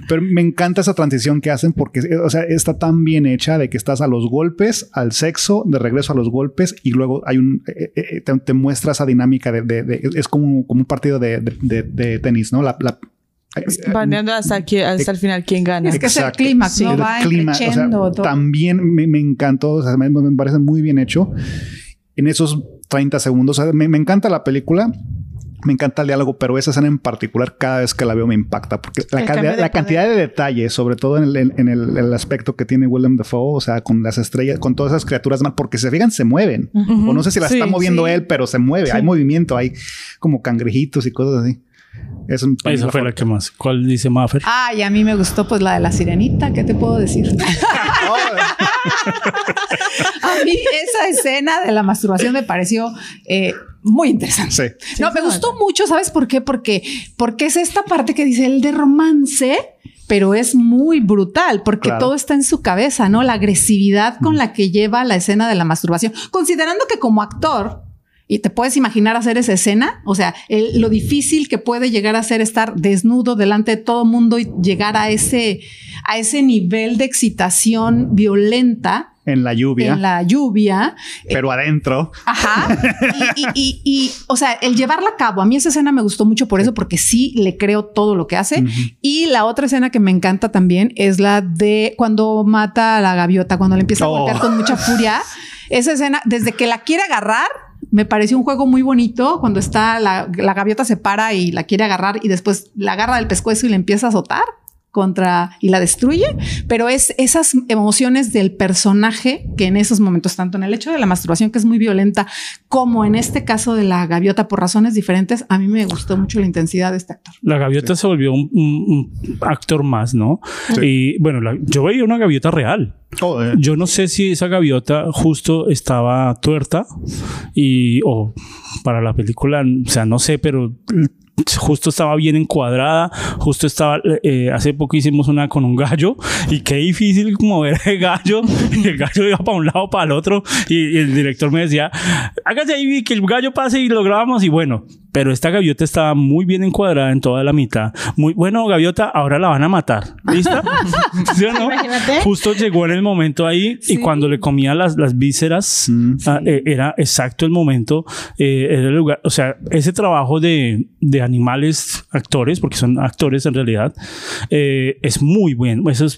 Pero me encanta esa transición que hacen porque, o sea, está tan bien hecha de que estás a los golpes, al sexo, de regreso a los golpes y luego hay un, eh, eh, te, muestra esa dinámica de, es como, como un partido de, tenis, ¿no? La, la Baneando hasta, aquí, hasta el final quién gana. Es que es el clímax, ¿no? Va clima, También me, me encantó, o sea, me, me, parece muy bien hecho. En esos 30 segundos, me, me encanta la película me encanta el diálogo, pero esa escena en particular, cada vez que la veo me impacta, porque la, cantidad de detalles, sobre todo en, el, aspecto que tiene Willem Dafoe, o sea, con las estrellas, con todas esas criaturas, porque se fijan, se mueven. O no sé si la está moviendo él, pero se mueve, hay movimiento, hay como cangrejitos y cosas así. Esa fue la que más. ¿Cuál dice Maffer? Ay, a mí me gustó pues la de la sirenita. ¿Qué te puedo decir? a mí esa escena de la masturbación me pareció eh, muy interesante. No, me gustó mucho. ¿Sabes por qué? Porque, porque es esta parte que dice el de romance pero es muy brutal porque todo está en su cabeza, ¿no? La agresividad con la que lleva la escena de la masturbación, considerando que como actor, y te puedes imaginar hacer esa escena, o sea, lo difícil que puede llegar a ser estar desnudo delante de todo mundo y llegar a ese, a ese nivel de excitación violenta. En la lluvia. En la lluvia. Pero adentro. Ajá. Y, y, o sea, el llevarla a cabo, a mí esa escena me gustó mucho por eso, porque sí le creo todo lo que hace. Y la otra escena que me encanta también es la de cuando mata a la gaviota, cuando le empieza a golpear oh. con mucha furia. Esa escena, desde que la quiere agarrar, me pareció un juego muy bonito cuando está la, gaviota se para y la quiere agarrar y después la agarra del pescuezo y le empieza a azotar contra y la destruye, pero es esas emociones del personaje que en esos momentos, tanto en el hecho de la masturbación, que es muy violenta, como en este caso de la gaviota por razones diferentes, a mí me gustó mucho la intensidad de este actor. La gaviota se volvió un, actor más, ¿no? Y bueno, yo veía una gaviota real. Oh, eh. Yo no sé si esa gaviota justo estaba tuerta y o para la película, o sea, no sé, pero justo estaba bien encuadrada, justo estaba, eh, hace poco hicimos una con un gallo y qué difícil mover el gallo y el gallo iba para un lado, para el otro y, el director me decía, hágase ahí que el gallo pase y lo grabamos y bueno, pero esta gaviota estaba muy bien encuadrada en toda la mitad. Muy bueno, gaviota, ahora la van a matar. ¿Lista? ¿Sí o no? Justo llegó en el momento ahí y cuando le comía las, las vísceras, mm, ah, eh, era exacto el momento, eh, era el lugar, o sea, ese trabajo de, de animales actores, porque son actores en realidad, eh, es muy bueno. Eso es,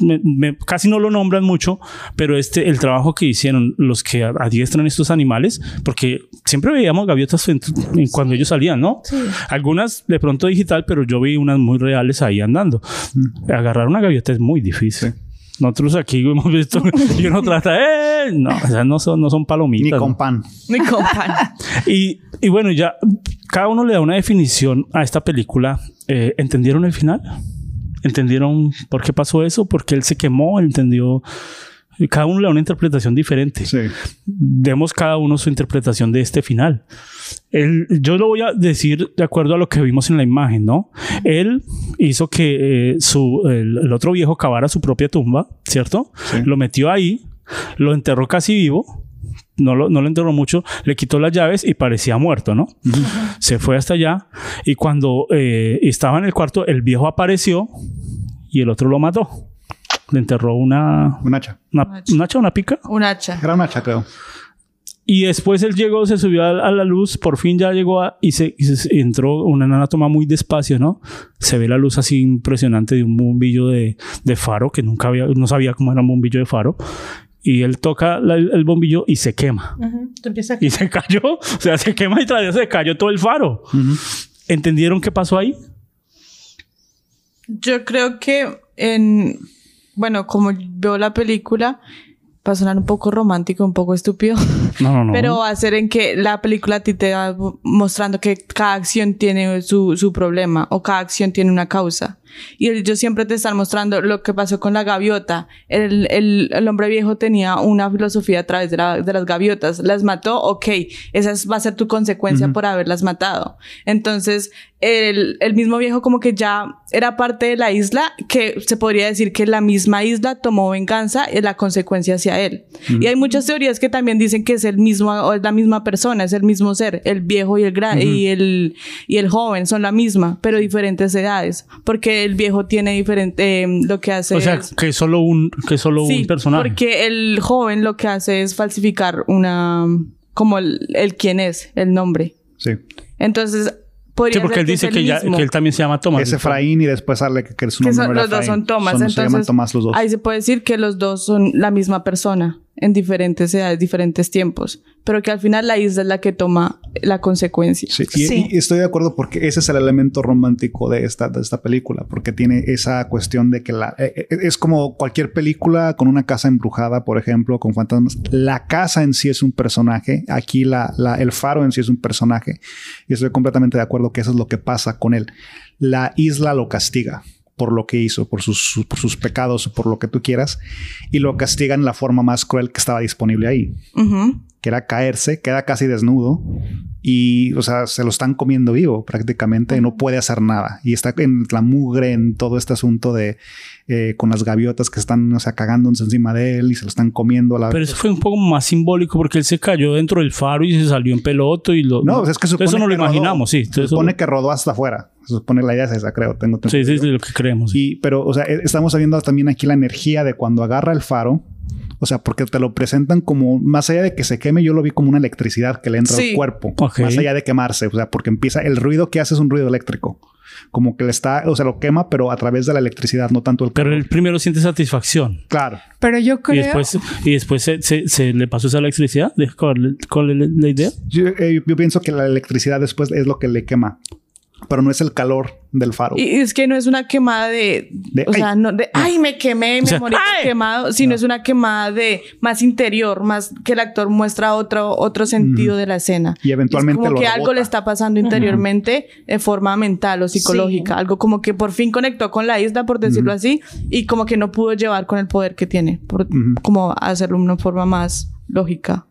casi no lo nombran mucho, pero este, el trabajo que hicieron los que adiestran estos animales, porque siempre veíamos gaviotas cuando ellos salían, ¿no? Algunas de pronto digital, pero yo vi unas muy reales ahí andando. Mm. Agarrar una gaviota es muy difícil. Nosotros aquí hemos visto y uno trata, ¡eh! No, o sea, no son, no son palomitas. Ni con pan. Ni con pan. y, y bueno, ya cada uno le da una definición a esta película. Eh, ¿Entendieron el final? ¿Entendieron por qué pasó eso? ¿Por qué él se quemó? ¿Entendió? Cada uno le da una interpretación diferente. Sí. Demos cada uno su interpretación de este final. yo lo voy a decir de acuerdo a lo que vimos en la imagen, ¿no? Él hizo que eh, su, el, otro viejo cavara su propia tumba, ¿cierto? Lo metió ahí, lo enterró casi vivo no lo, no lo enterró mucho, le quitó las llaves y parecía muerto, ¿no? Se fue hasta allá y cuando eh, estaba en el cuarto, el viejo apareció y el otro lo mató. Le enterró una... Un hacha. Una, ¿Un hacha o una pica? Un hacha. Era un hacha, creo. Y después él llegó, se subió a, la luz, por fin ya llegó a, y, se, entró una nana toma muy despacio, ¿no? Se ve la luz así impresionante de un bombillo de, de faro, que nunca había, no sabía cómo era un bombillo de faro y él toca el bombillo y se quema. Y se cayó, o sea, se quema y tras se cayó todo el faro. ¿Entendieron qué pasó ahí? Yo creo que en, bueno, como veo la película, va a sonar un poco romántico, un poco estúpido. No, no, no. Pero va a ser en que la película a ti te va mostrando que cada acción tiene su, su problema o cada acción tiene una causa. Y ellos siempre te están mostrando lo que pasó con la gaviota. El, el, el hombre viejo tenía una filosofía a través de, la, de, las gaviotas. Las mató, ok, esa va a ser tu consecuencia por haberlas matado. Entonces, el, el mismo viejo como que ya era parte de la isla, que se podría decir que la misma isla tomó venganza y la consecuencia hacia él. Y hay muchas teorías que también dicen que es el mismo, o es la misma persona, es el mismo ser, el viejo y el, gran, y el, y el joven son la misma, pero diferentes edades. Porque que el viejo tiene diferente, eh, lo que hace O sea, es- que solo un, que solo Sí, un personaje. porque el joven lo que hace es falsificar una, como el, el quién es, el nombre. Sí. Entonces, podría Sí, porque ser él dice que, ya, él también se llama Thomas. Es Efraín y después sale que, que su que nombre son- no era los dos son Tomás. Son- se entonces, llaman Tomás los dos. ahí se puede decir que los dos son la misma persona en diferentes edades, diferentes tiempos, pero que al final la isla es la que toma la consecuencia. Sí, y, Sí. y estoy de acuerdo porque ese es el elemento romántico de esta, de esta película, porque tiene esa cuestión de que la, eh, eh, es como cualquier película con una casa embrujada, por ejemplo, con fantasmas. La casa en sí es un personaje, aquí la, la- el faro en sí es un personaje, y estoy completamente de acuerdo que eso es lo que pasa con él. La isla lo castiga por lo que hizo, por sus, sus- por sus pecados, por lo que tú quieras, y lo castiga en la forma más cruel que estaba disponible ahí Ujú. que era caerse, queda casi desnudo y, o sea, se lo están comiendo vivo prácticamente, y no puede hacer nada. Y está en la mugre, en todo este asunto de eh, con las gaviotas que están, o sea, cagándose encima de él y se lo están comiendo a la Pero eso fue un poco más simbólico porque él se cayó dentro del faro y se salió en peloto y lo... No, pues es que supone Eso no lo rodó. imaginamos, sí. Se Eso- supone que rodó hasta afuera. Se supone la idea es esa, creo. Tengo, tengo Sí, sí, es lo que creemos. Y, pero, o sea, eh, estamos viendo también aquí la energía de cuando agarra el faro. O sea, porque te lo presentan como, más allá de que se queme, yo lo vi como una electricidad que le entra Sí. al cuerpo. Ok. Más allá de quemarse. O sea, porque empieza, el ruido que hace es un ruido eléctrico. Como que le está, o sea, lo quema, pero a través de la electricidad, no tanto el Pero él primero siente satisfacción. Claro. Pero yo Y creo... después, y después se, se- se le pasó esa electricidad. ¿De- ¿Cuál, cuál es la idea? Yo, eh, yo pienso que la electricidad después es lo que le quema. Pero no es el calor del faro. Y es que no es una quemada de, De, o sea, no de, ay, me quemé, me sea, morí quemado, sino es una quemada de más interior, más que el actor muestra otro, otro sentido de la escena. Y eventualmente es como lo que algo le está pasando interiormente de forma mental o psicológica, Sí. algo como que por fin conectó con la isla, por decirlo así, y como que no pudo llevar con el poder que tiene, por, como hacerlo de una forma más lógica.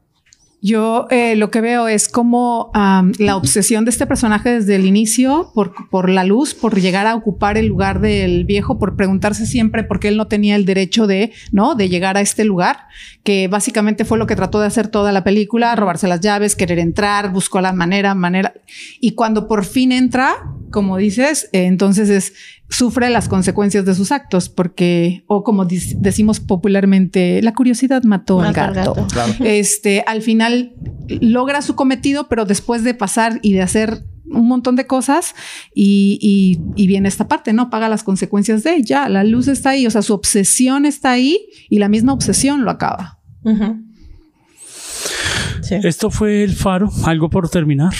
Yo eh, lo que veo es como la obsesión de este personaje desde el inicio por, por la luz, por llegar a ocupar el lugar del viejo, por preguntarse siempre por qué él no tenía el derecho de, ¿no? De llegar a este lugar, que básicamente fue lo que trató de hacer toda la película, robarse las llaves, querer entrar, buscó la manera, manera. Y cuando por fin entra, como dices, eh, entonces es sufre las consecuencias de sus actos, porque, o como decimos popularmente, la curiosidad mató, al Mató al gato. gato. Claro. Este, al final logra su cometido, pero después de pasar y de hacer un montón de cosas y, y- y viene esta parte, ¿no? Paga las consecuencias de ella. La luz está ahí, o sea, su obsesión está ahí y la misma obsesión lo acaba. Sí. Esto fue el faro. Algo por terminar.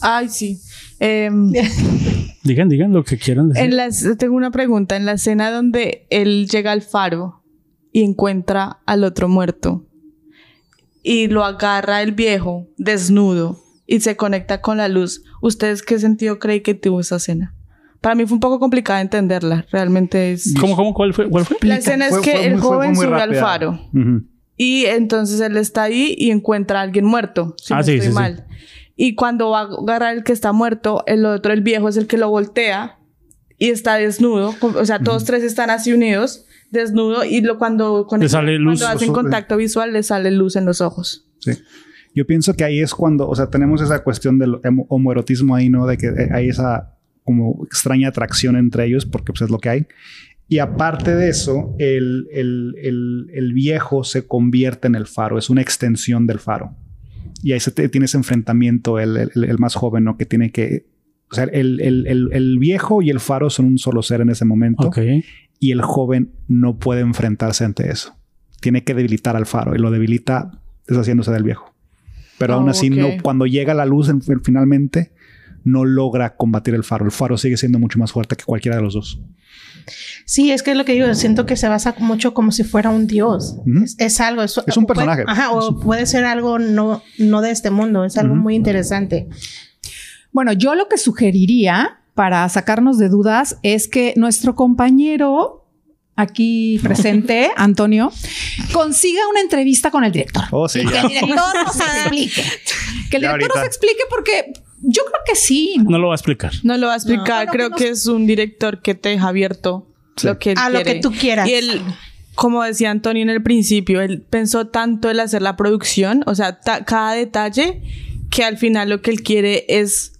Ay, sí. Em, Digan, digan lo que quieran decir. En las, tengo una pregunta. En la escena donde él llega al faro y encuentra al otro muerto y lo agarra el viejo desnudo y se conecta con la luz, ¿ustedes qué sentido creen que tuvo esa escena? Para mí fue un poco complicada entenderla. Realmente es... ¿Cómo, cómo, cuál fue? ¿Cuál fue? La escena es Fue- que fue el muy- joven sube al faro y entonces él está ahí y encuentra a alguien muerto, si Ah, no sí, estoy sí, sí. Y cuando va a agarrar el que está muerto, el otro, el viejo, es el que lo voltea y está desnudo. O sea, todos tres están así unidos, desnudo, y lo, cuando, con Le el- sale luz. cuando hacen contacto visual, le sale luz en los ojos. Sí. Yo pienso que ahí es cuando, o sea, tenemos esa cuestión del homo- homoerotismo ahí, ¿no? De que eh, hay esa como extraña atracción entre ellos, porque pues es lo que hay. Y aparte de eso, el, el- el- el viejo se convierte en el faro, es una extensión del faro. Y ahí se te- tiene ese enfrentamiento, el, el- el más joven, ¿no? Que tiene que... O sea, el, el- el- el viejo y el faro son un solo ser en ese momento Ok. y el joven no puede enfrentarse ante eso. Tiene que debilitar al faro y lo debilita deshaciéndose del viejo. Pero aún Oh, así, ok. no, cuando llega la luz en- finalmente, no logra combatir el faro. El faro sigue siendo mucho más fuerte que cualquiera de los dos. Sí, es que es lo que digo, siento que se basa mucho como si fuera un dios. Es, es algo, es, Es un puede- personaje. ajá, o puede ser algo no, no de este mundo, es algo muy interesante. Bueno, yo lo que sugeriría para sacarnos de dudas es que nuestro compañero aquí presente, Antonio, consiga una entrevista con el director. Oh, sí, Que el director nos explique. Que el Ya director nos explique porque yo creo que sí. ¿no? No lo va a explicar. No lo va a explicar. No, Creo que no. es un director que te deja abierto Sí. lo que él A lo que tú quieras. Y él, como decía Antonio en el principio, él pensó tanto el hacer la producción, o sea, cada detalle, que al final lo que él quiere es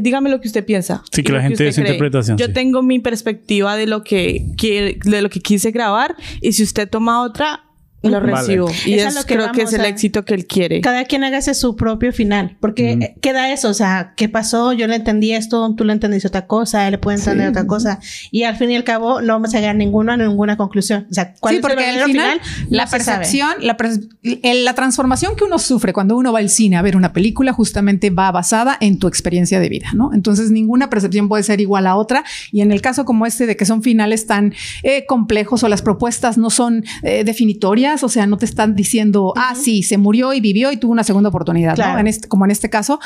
dígame lo que usted piensa. Sí, que la gente de su interpretación. Yo tengo mi perspectiva de lo que quiere, de lo que quise grabar y si usted toma otra, lo recibo. Y es, lo que creo que es el éxito que él quiere. Cada quien hágase su propio final. Porque queda eso. O sea, ¿qué pasó? Yo le entendí esto, tú le entendiste otra cosa, él le puede entender otra cosa. Y al fin y al cabo, no vamos a llegar a ninguna, ninguna conclusión. O sea, ¿cuál sí, porque al final, la percepción, la, la, transformación que uno sufre cuando uno va al cine a ver una película, justamente va basada en tu experiencia de vida, ¿no? Entonces, ninguna percepción puede ser igual a otra. Y en el caso como este, de que son finales tan eh, complejos o las propuestas no son eh, definitorias, o sea, no te están diciendo, ah, sí, se murió y vivió y tuvo una segunda oportunidad, ¿no? En este, como en este caso,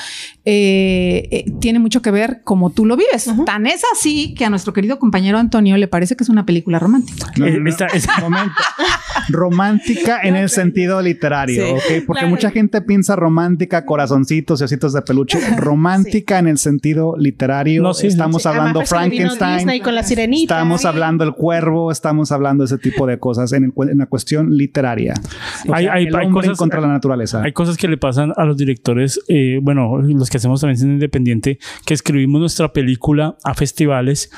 eh, eh, tiene mucho que ver como tú lo vives. Tan es así que a nuestro querido compañero Antonio le parece que es una película romántica. romántica en el sentido literario, ¿ok? Porque mucha gente piensa romántica, corazoncitos y ositos de peluche. Romántica en el sentido literario. No, estamos hablando Frankenstein. con la sirenita. Estamos hablando el cuervo, estamos hablando ese tipo de cosas en, en la cuestión literaria. Hay, hay, cosas contra la naturaleza. Hay cosas que le pasan a los directores, eh, bueno, los que hacemos también cine independiente, que escribimos nuestra película a festivales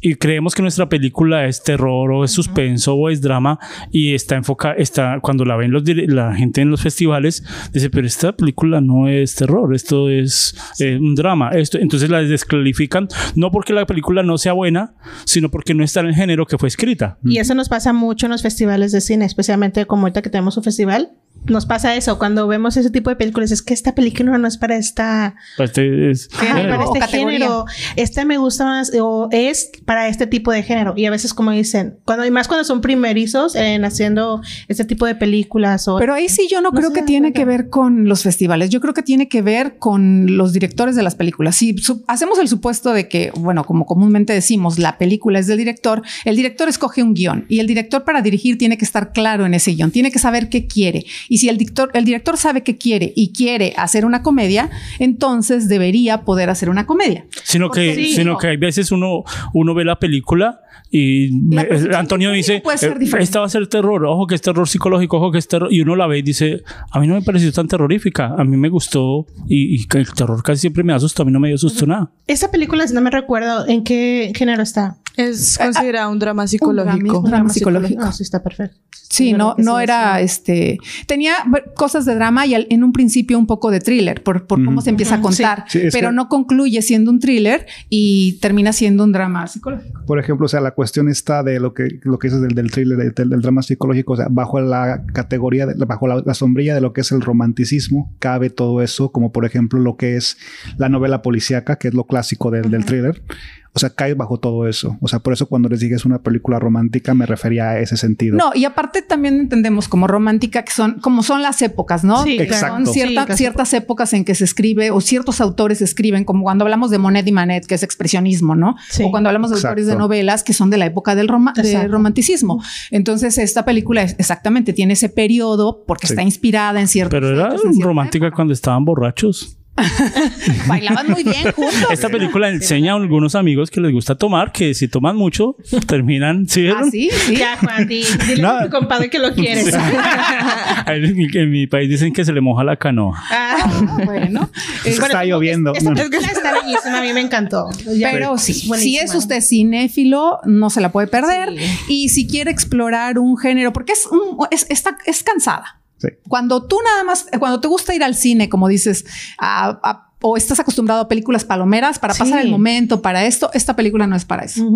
y creemos que nuestra película es terror o es suspenso o es drama y está enfocada, está, cuando la ven los, la gente en los festivales, dice, pero esta película no es terror, esto es eh, un drama. Esto, entonces la desclarifican, no porque la película no sea buena, sino porque no está en el género que fue escrita. Y eso nos pasa mucho en los festivales de cine, especialmente como ahorita que tenemos un festival nos pasa eso cuando vemos ese tipo de películas es que esta película no es para esta este es, para este género esta me gusta más o es para este tipo de género. Y a veces como dicen cuando y más cuando son primerizos en haciendo este tipo de películas o pero ahí sí yo no, creo que tiene que ver con los festivales. Yo creo que tiene que ver con los directores de las películas. Si hacemos el supuesto de que bueno como comúnmente decimos la película es del director el director escoge un guion y el director para dirigir tiene que estar claro en ese guion tiene que saber qué quiere. Y si el director, el director sabe que quiere y quiere hacer una comedia, entonces debería poder hacer una comedia. Sino que, sino que hay veces uno, uno ve la película y Antonio dice, eh, esta va a ser terror, ojo que es terror psicológico, ojo que es terror, y uno la ve y dice, a mí no me pareció tan terrorífica, a mí me gustó y, el terror casi siempre me asustó, a mí no me dio susto nada. Esa película, no me recuerdo en qué género está. Es considerado un drama psicológico. Un drama, psicológico. Ah, sí, está perfecto. Sí, no, no era este. Tenía cosas de drama y en un principio un poco de thriller por, cómo se empieza a contar, pero no concluye siendo un thriller y termina siendo un drama psicológico. Por ejemplo, o sea, la cuestión está de lo que lo que es del, del thriller, del, drama psicológico, o sea, bajo la categoría, bajo la, sombrilla de lo que es el romanticismo, cabe todo eso, como por ejemplo lo que es la novela policíaca, que es lo clásico del, del thriller o sea, cae bajo todo eso. O sea, por eso cuando les dije es una película romántica me refería a ese sentido. No, y aparte también entendemos como romántica que son como son las épocas, ¿no? Sí, exacto. Son ciertas épocas en que se escribe o ciertos autores escriben, como cuando hablamos de Monet y Manet, que es expresionismo, ¿no? O cuando hablamos de autores de novelas que son de la época del, romanticismo. Entonces, esta película exactamente tiene ese periodo porque está inspirada en ciertos. Pero era romántica cuando estaban borrachos. Bailaban muy bien juntos. Esta película enseña a algunos amigos que les gusta tomar, que si toman mucho, terminan. ¿sí? ¿Ah, sí? sí. Ya, Juan, dile a tu compadre que lo quieres. en, mi, país dicen que se le moja la canoa. Ah, bueno. está lloviendo. Esta película está bellísima, a mí me encantó. Pero sí, si es usted cinéfilo, no se la puede perder. Y si quiere explorar un género, porque es, es, está, es cansada. Cuando tú nada más, cuando te gusta ir al cine, como dices, o estás acostumbrado a películas palomeras para pasar el momento, para esto, esta película no es para eso.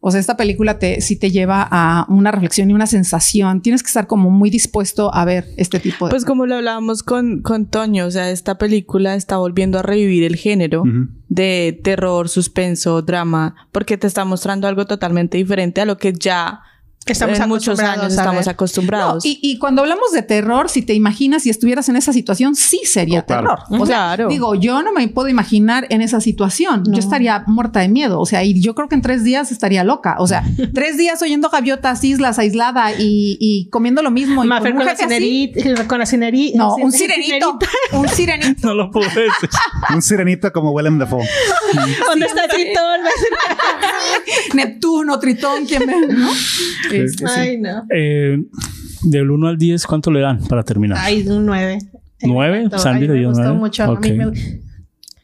O sea, esta película te, sí te lleva a una reflexión y una sensación. Tienes que estar como muy dispuesto a ver este tipo de... Pues como lo hablábamos con, con Toño, o sea, esta película está volviendo a revivir el género de terror, suspenso, drama, porque te está mostrando algo totalmente diferente a lo que ya Estamos en muchos años estamos acostumbrados. y, cuando hablamos de terror, si te imaginas si estuvieras en esa situación, sí sería oh, terror. O sea, digo, yo no me puedo imaginar en esa situación. Yo estaría muerta de miedo. O sea, y yo creo que en tres días estaría loca. O sea, tres días oyendo gaviotas, islas, aislada y, comiendo lo mismo. con, la cinerita, con la cinerita. No, un sirenito. un sirenito. No lo puedo decir. un sirenito como Willem Dafoe. ¿Dónde está Tritón? Neptuno, Tritón, ¿quién ve? ¿No? Este, Ay, no. Eh, del 1 al 10, ¿cuánto le dan para terminar? Ay, un 9. ¿9? Sandy le dio 9. Me gustó mucho. A mí me...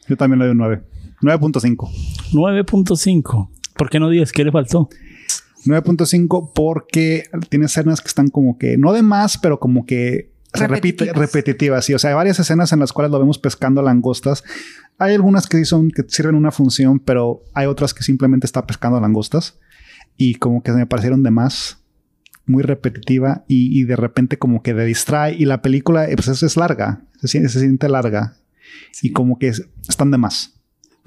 Yo también le doy un 9. 9.5. 9.5. ¿Por qué no 10? ¿Qué le faltó? 9.5 porque tiene escenas que están como que, no de más, pero como que se repite, repetitivas. Sí, o sea, hay varias escenas en las cuales lo vemos pescando langostas. Hay algunas que sí son, que sirven una función, pero hay otras que simplemente está pescando langostas y como que me parecieron de más muy repetitiva y, de repente como que de distrae y la película pues es, larga, se, se, siente larga y como que están de más.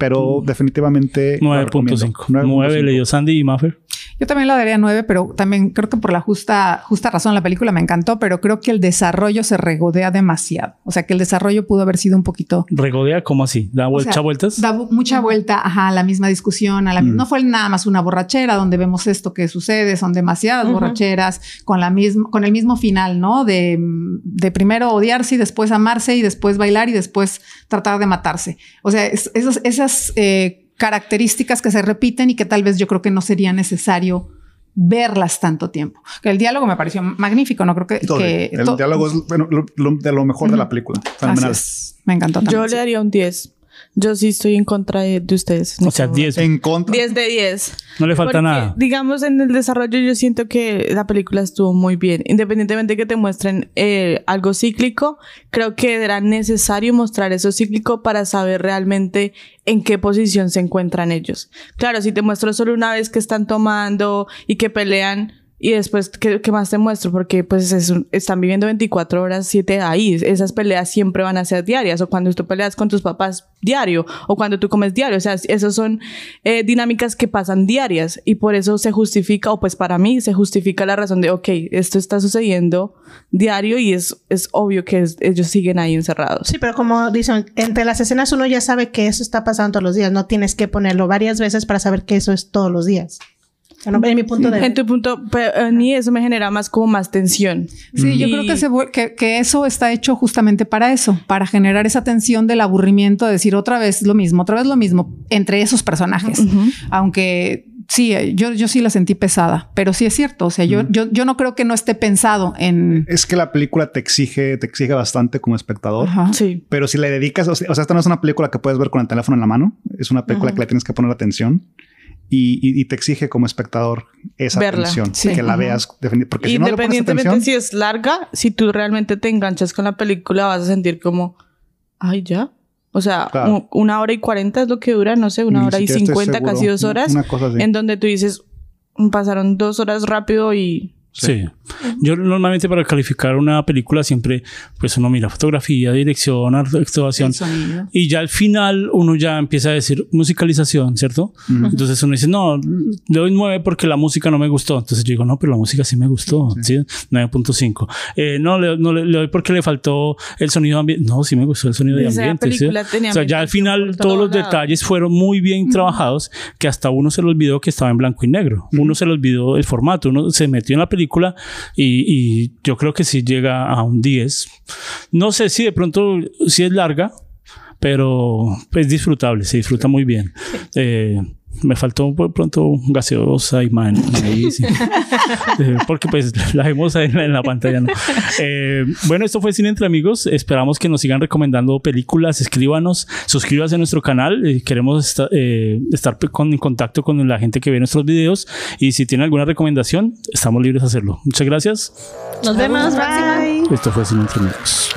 Pero mm. definitivamente 9.5. 9 leyó Sandy y Maffer. Yo también la daría nueve, pero también creo que por la justa, justa razón la película me encantó, pero creo que el desarrollo se regodea demasiado. O sea, que el desarrollo pudo haber sido un poquito... ¿Regodea? ¿Cómo así? ¿Da vueltas? Da mucha vuelta, ajá, a la misma discusión. A la, mm. No fue nada más una borrachera donde vemos esto que sucede, son demasiadas borracheras con, la misma, con el mismo final, ¿no? De, de primero odiarse y después amarse y después bailar y después tratar de matarse. O sea, esas... esas eh, características que se repiten y que tal vez yo creo que no sería necesario verlas tanto tiempo. El diálogo me pareció magnífico, no creo que... el diálogo es de lo mejor de la película. Me encantó. Yo le daría un 10. Yo sí estoy en contra de, ustedes. O sea, 10. En contra. 10 de 10. No le falta nada. Digamos, en el desarrollo yo siento que la película estuvo muy bien. Independientemente de que te muestren eh, algo cíclico, creo que era necesario mostrar eso cíclico para saber realmente en qué posición se encuentran ellos. Claro, si te muestro solo una vez que están tomando y que pelean, y después, ¿qué, ¿qué, más te muestro? Porque pues están viviendo 24 horas, 7 ahí. Esas peleas siempre van a ser diarias. O cuando tú peleas con tus papás diario. O cuando tú comes diario. O sea, esas son eh, dinámicas que pasan diarias. Y por eso se justifica, o pues para mí se justifica la razón de, ok, esto está sucediendo diario y es, es obvio que ellos siguen ahí encerrados. Sí, pero como dicen, entre las escenas uno ya sabe que eso está pasando todos los días. No tienes que ponerlo varias veces para saber que eso es todos los días. En mi punto de... En tu punto, a mí eso me genera más como más tensión. Sí, yo creo que, que, eso está hecho justamente para eso, para generar esa tensión del aburrimiento, de decir otra vez lo mismo, otra vez lo mismo, entre esos personajes. Aunque sí, yo, yo sí la sentí pesada, pero sí es cierto. O sea, yo, yo, yo no creo que no esté pensado en. Es que la película te exige, te exige bastante como espectador. Sí. Pero si le dedicas, o sea, esta no es una película que puedes ver con el teléfono en la mano, es una película que le tienes que poner atención y, te exige como espectador esa atención, que la veas porque si Independientemente si es larga, si tú realmente te enganchas con la película, vas a sentir como, ay, ya. O sea, una hora y cuarenta es lo que dura, no sé, una hora y cincuenta, casi dos horas, en donde tú dices, pasaron dos horas rápido y Sí. Yo normalmente para calificar una película siempre, pues uno mira fotografía, dirección, actuación. Y ya al final uno ya empieza a decir musicalización, ¿cierto? Entonces uno dice, no, le doy 9 porque la música no me gustó. Entonces yo digo, no, pero la música sí me gustó. ¿sí? 9.5. Eh, no, le, no le, doy porque le faltó el sonido ambiente. No, sí me gustó el sonido de ambiente. O sea, ya al final todos los detalles fueron muy bien trabajados que hasta uno se le olvidó que estaba en blanco y negro. Uno se le olvidó el formato. Uno se metió en la película y, yo creo que si llega a un 10. No sé si de pronto si es larga, pero es disfrutable, se disfruta muy bien. Eh, me faltó por pronto gaseosa y man, eh, porque pues la vemos en, la pantalla. Eh, bueno, esto fue Cine Entre Amigos. Esperamos que nos sigan recomendando películas. Escríbanos, suscríbanse a nuestro canal. Eh, queremos estar en contacto con la gente que ve nuestros videos. Y si tienen alguna recomendación, estamos libres de hacerlo. Muchas gracias. Nos vemos. Bye. Esto fue Cine Entre Amigos.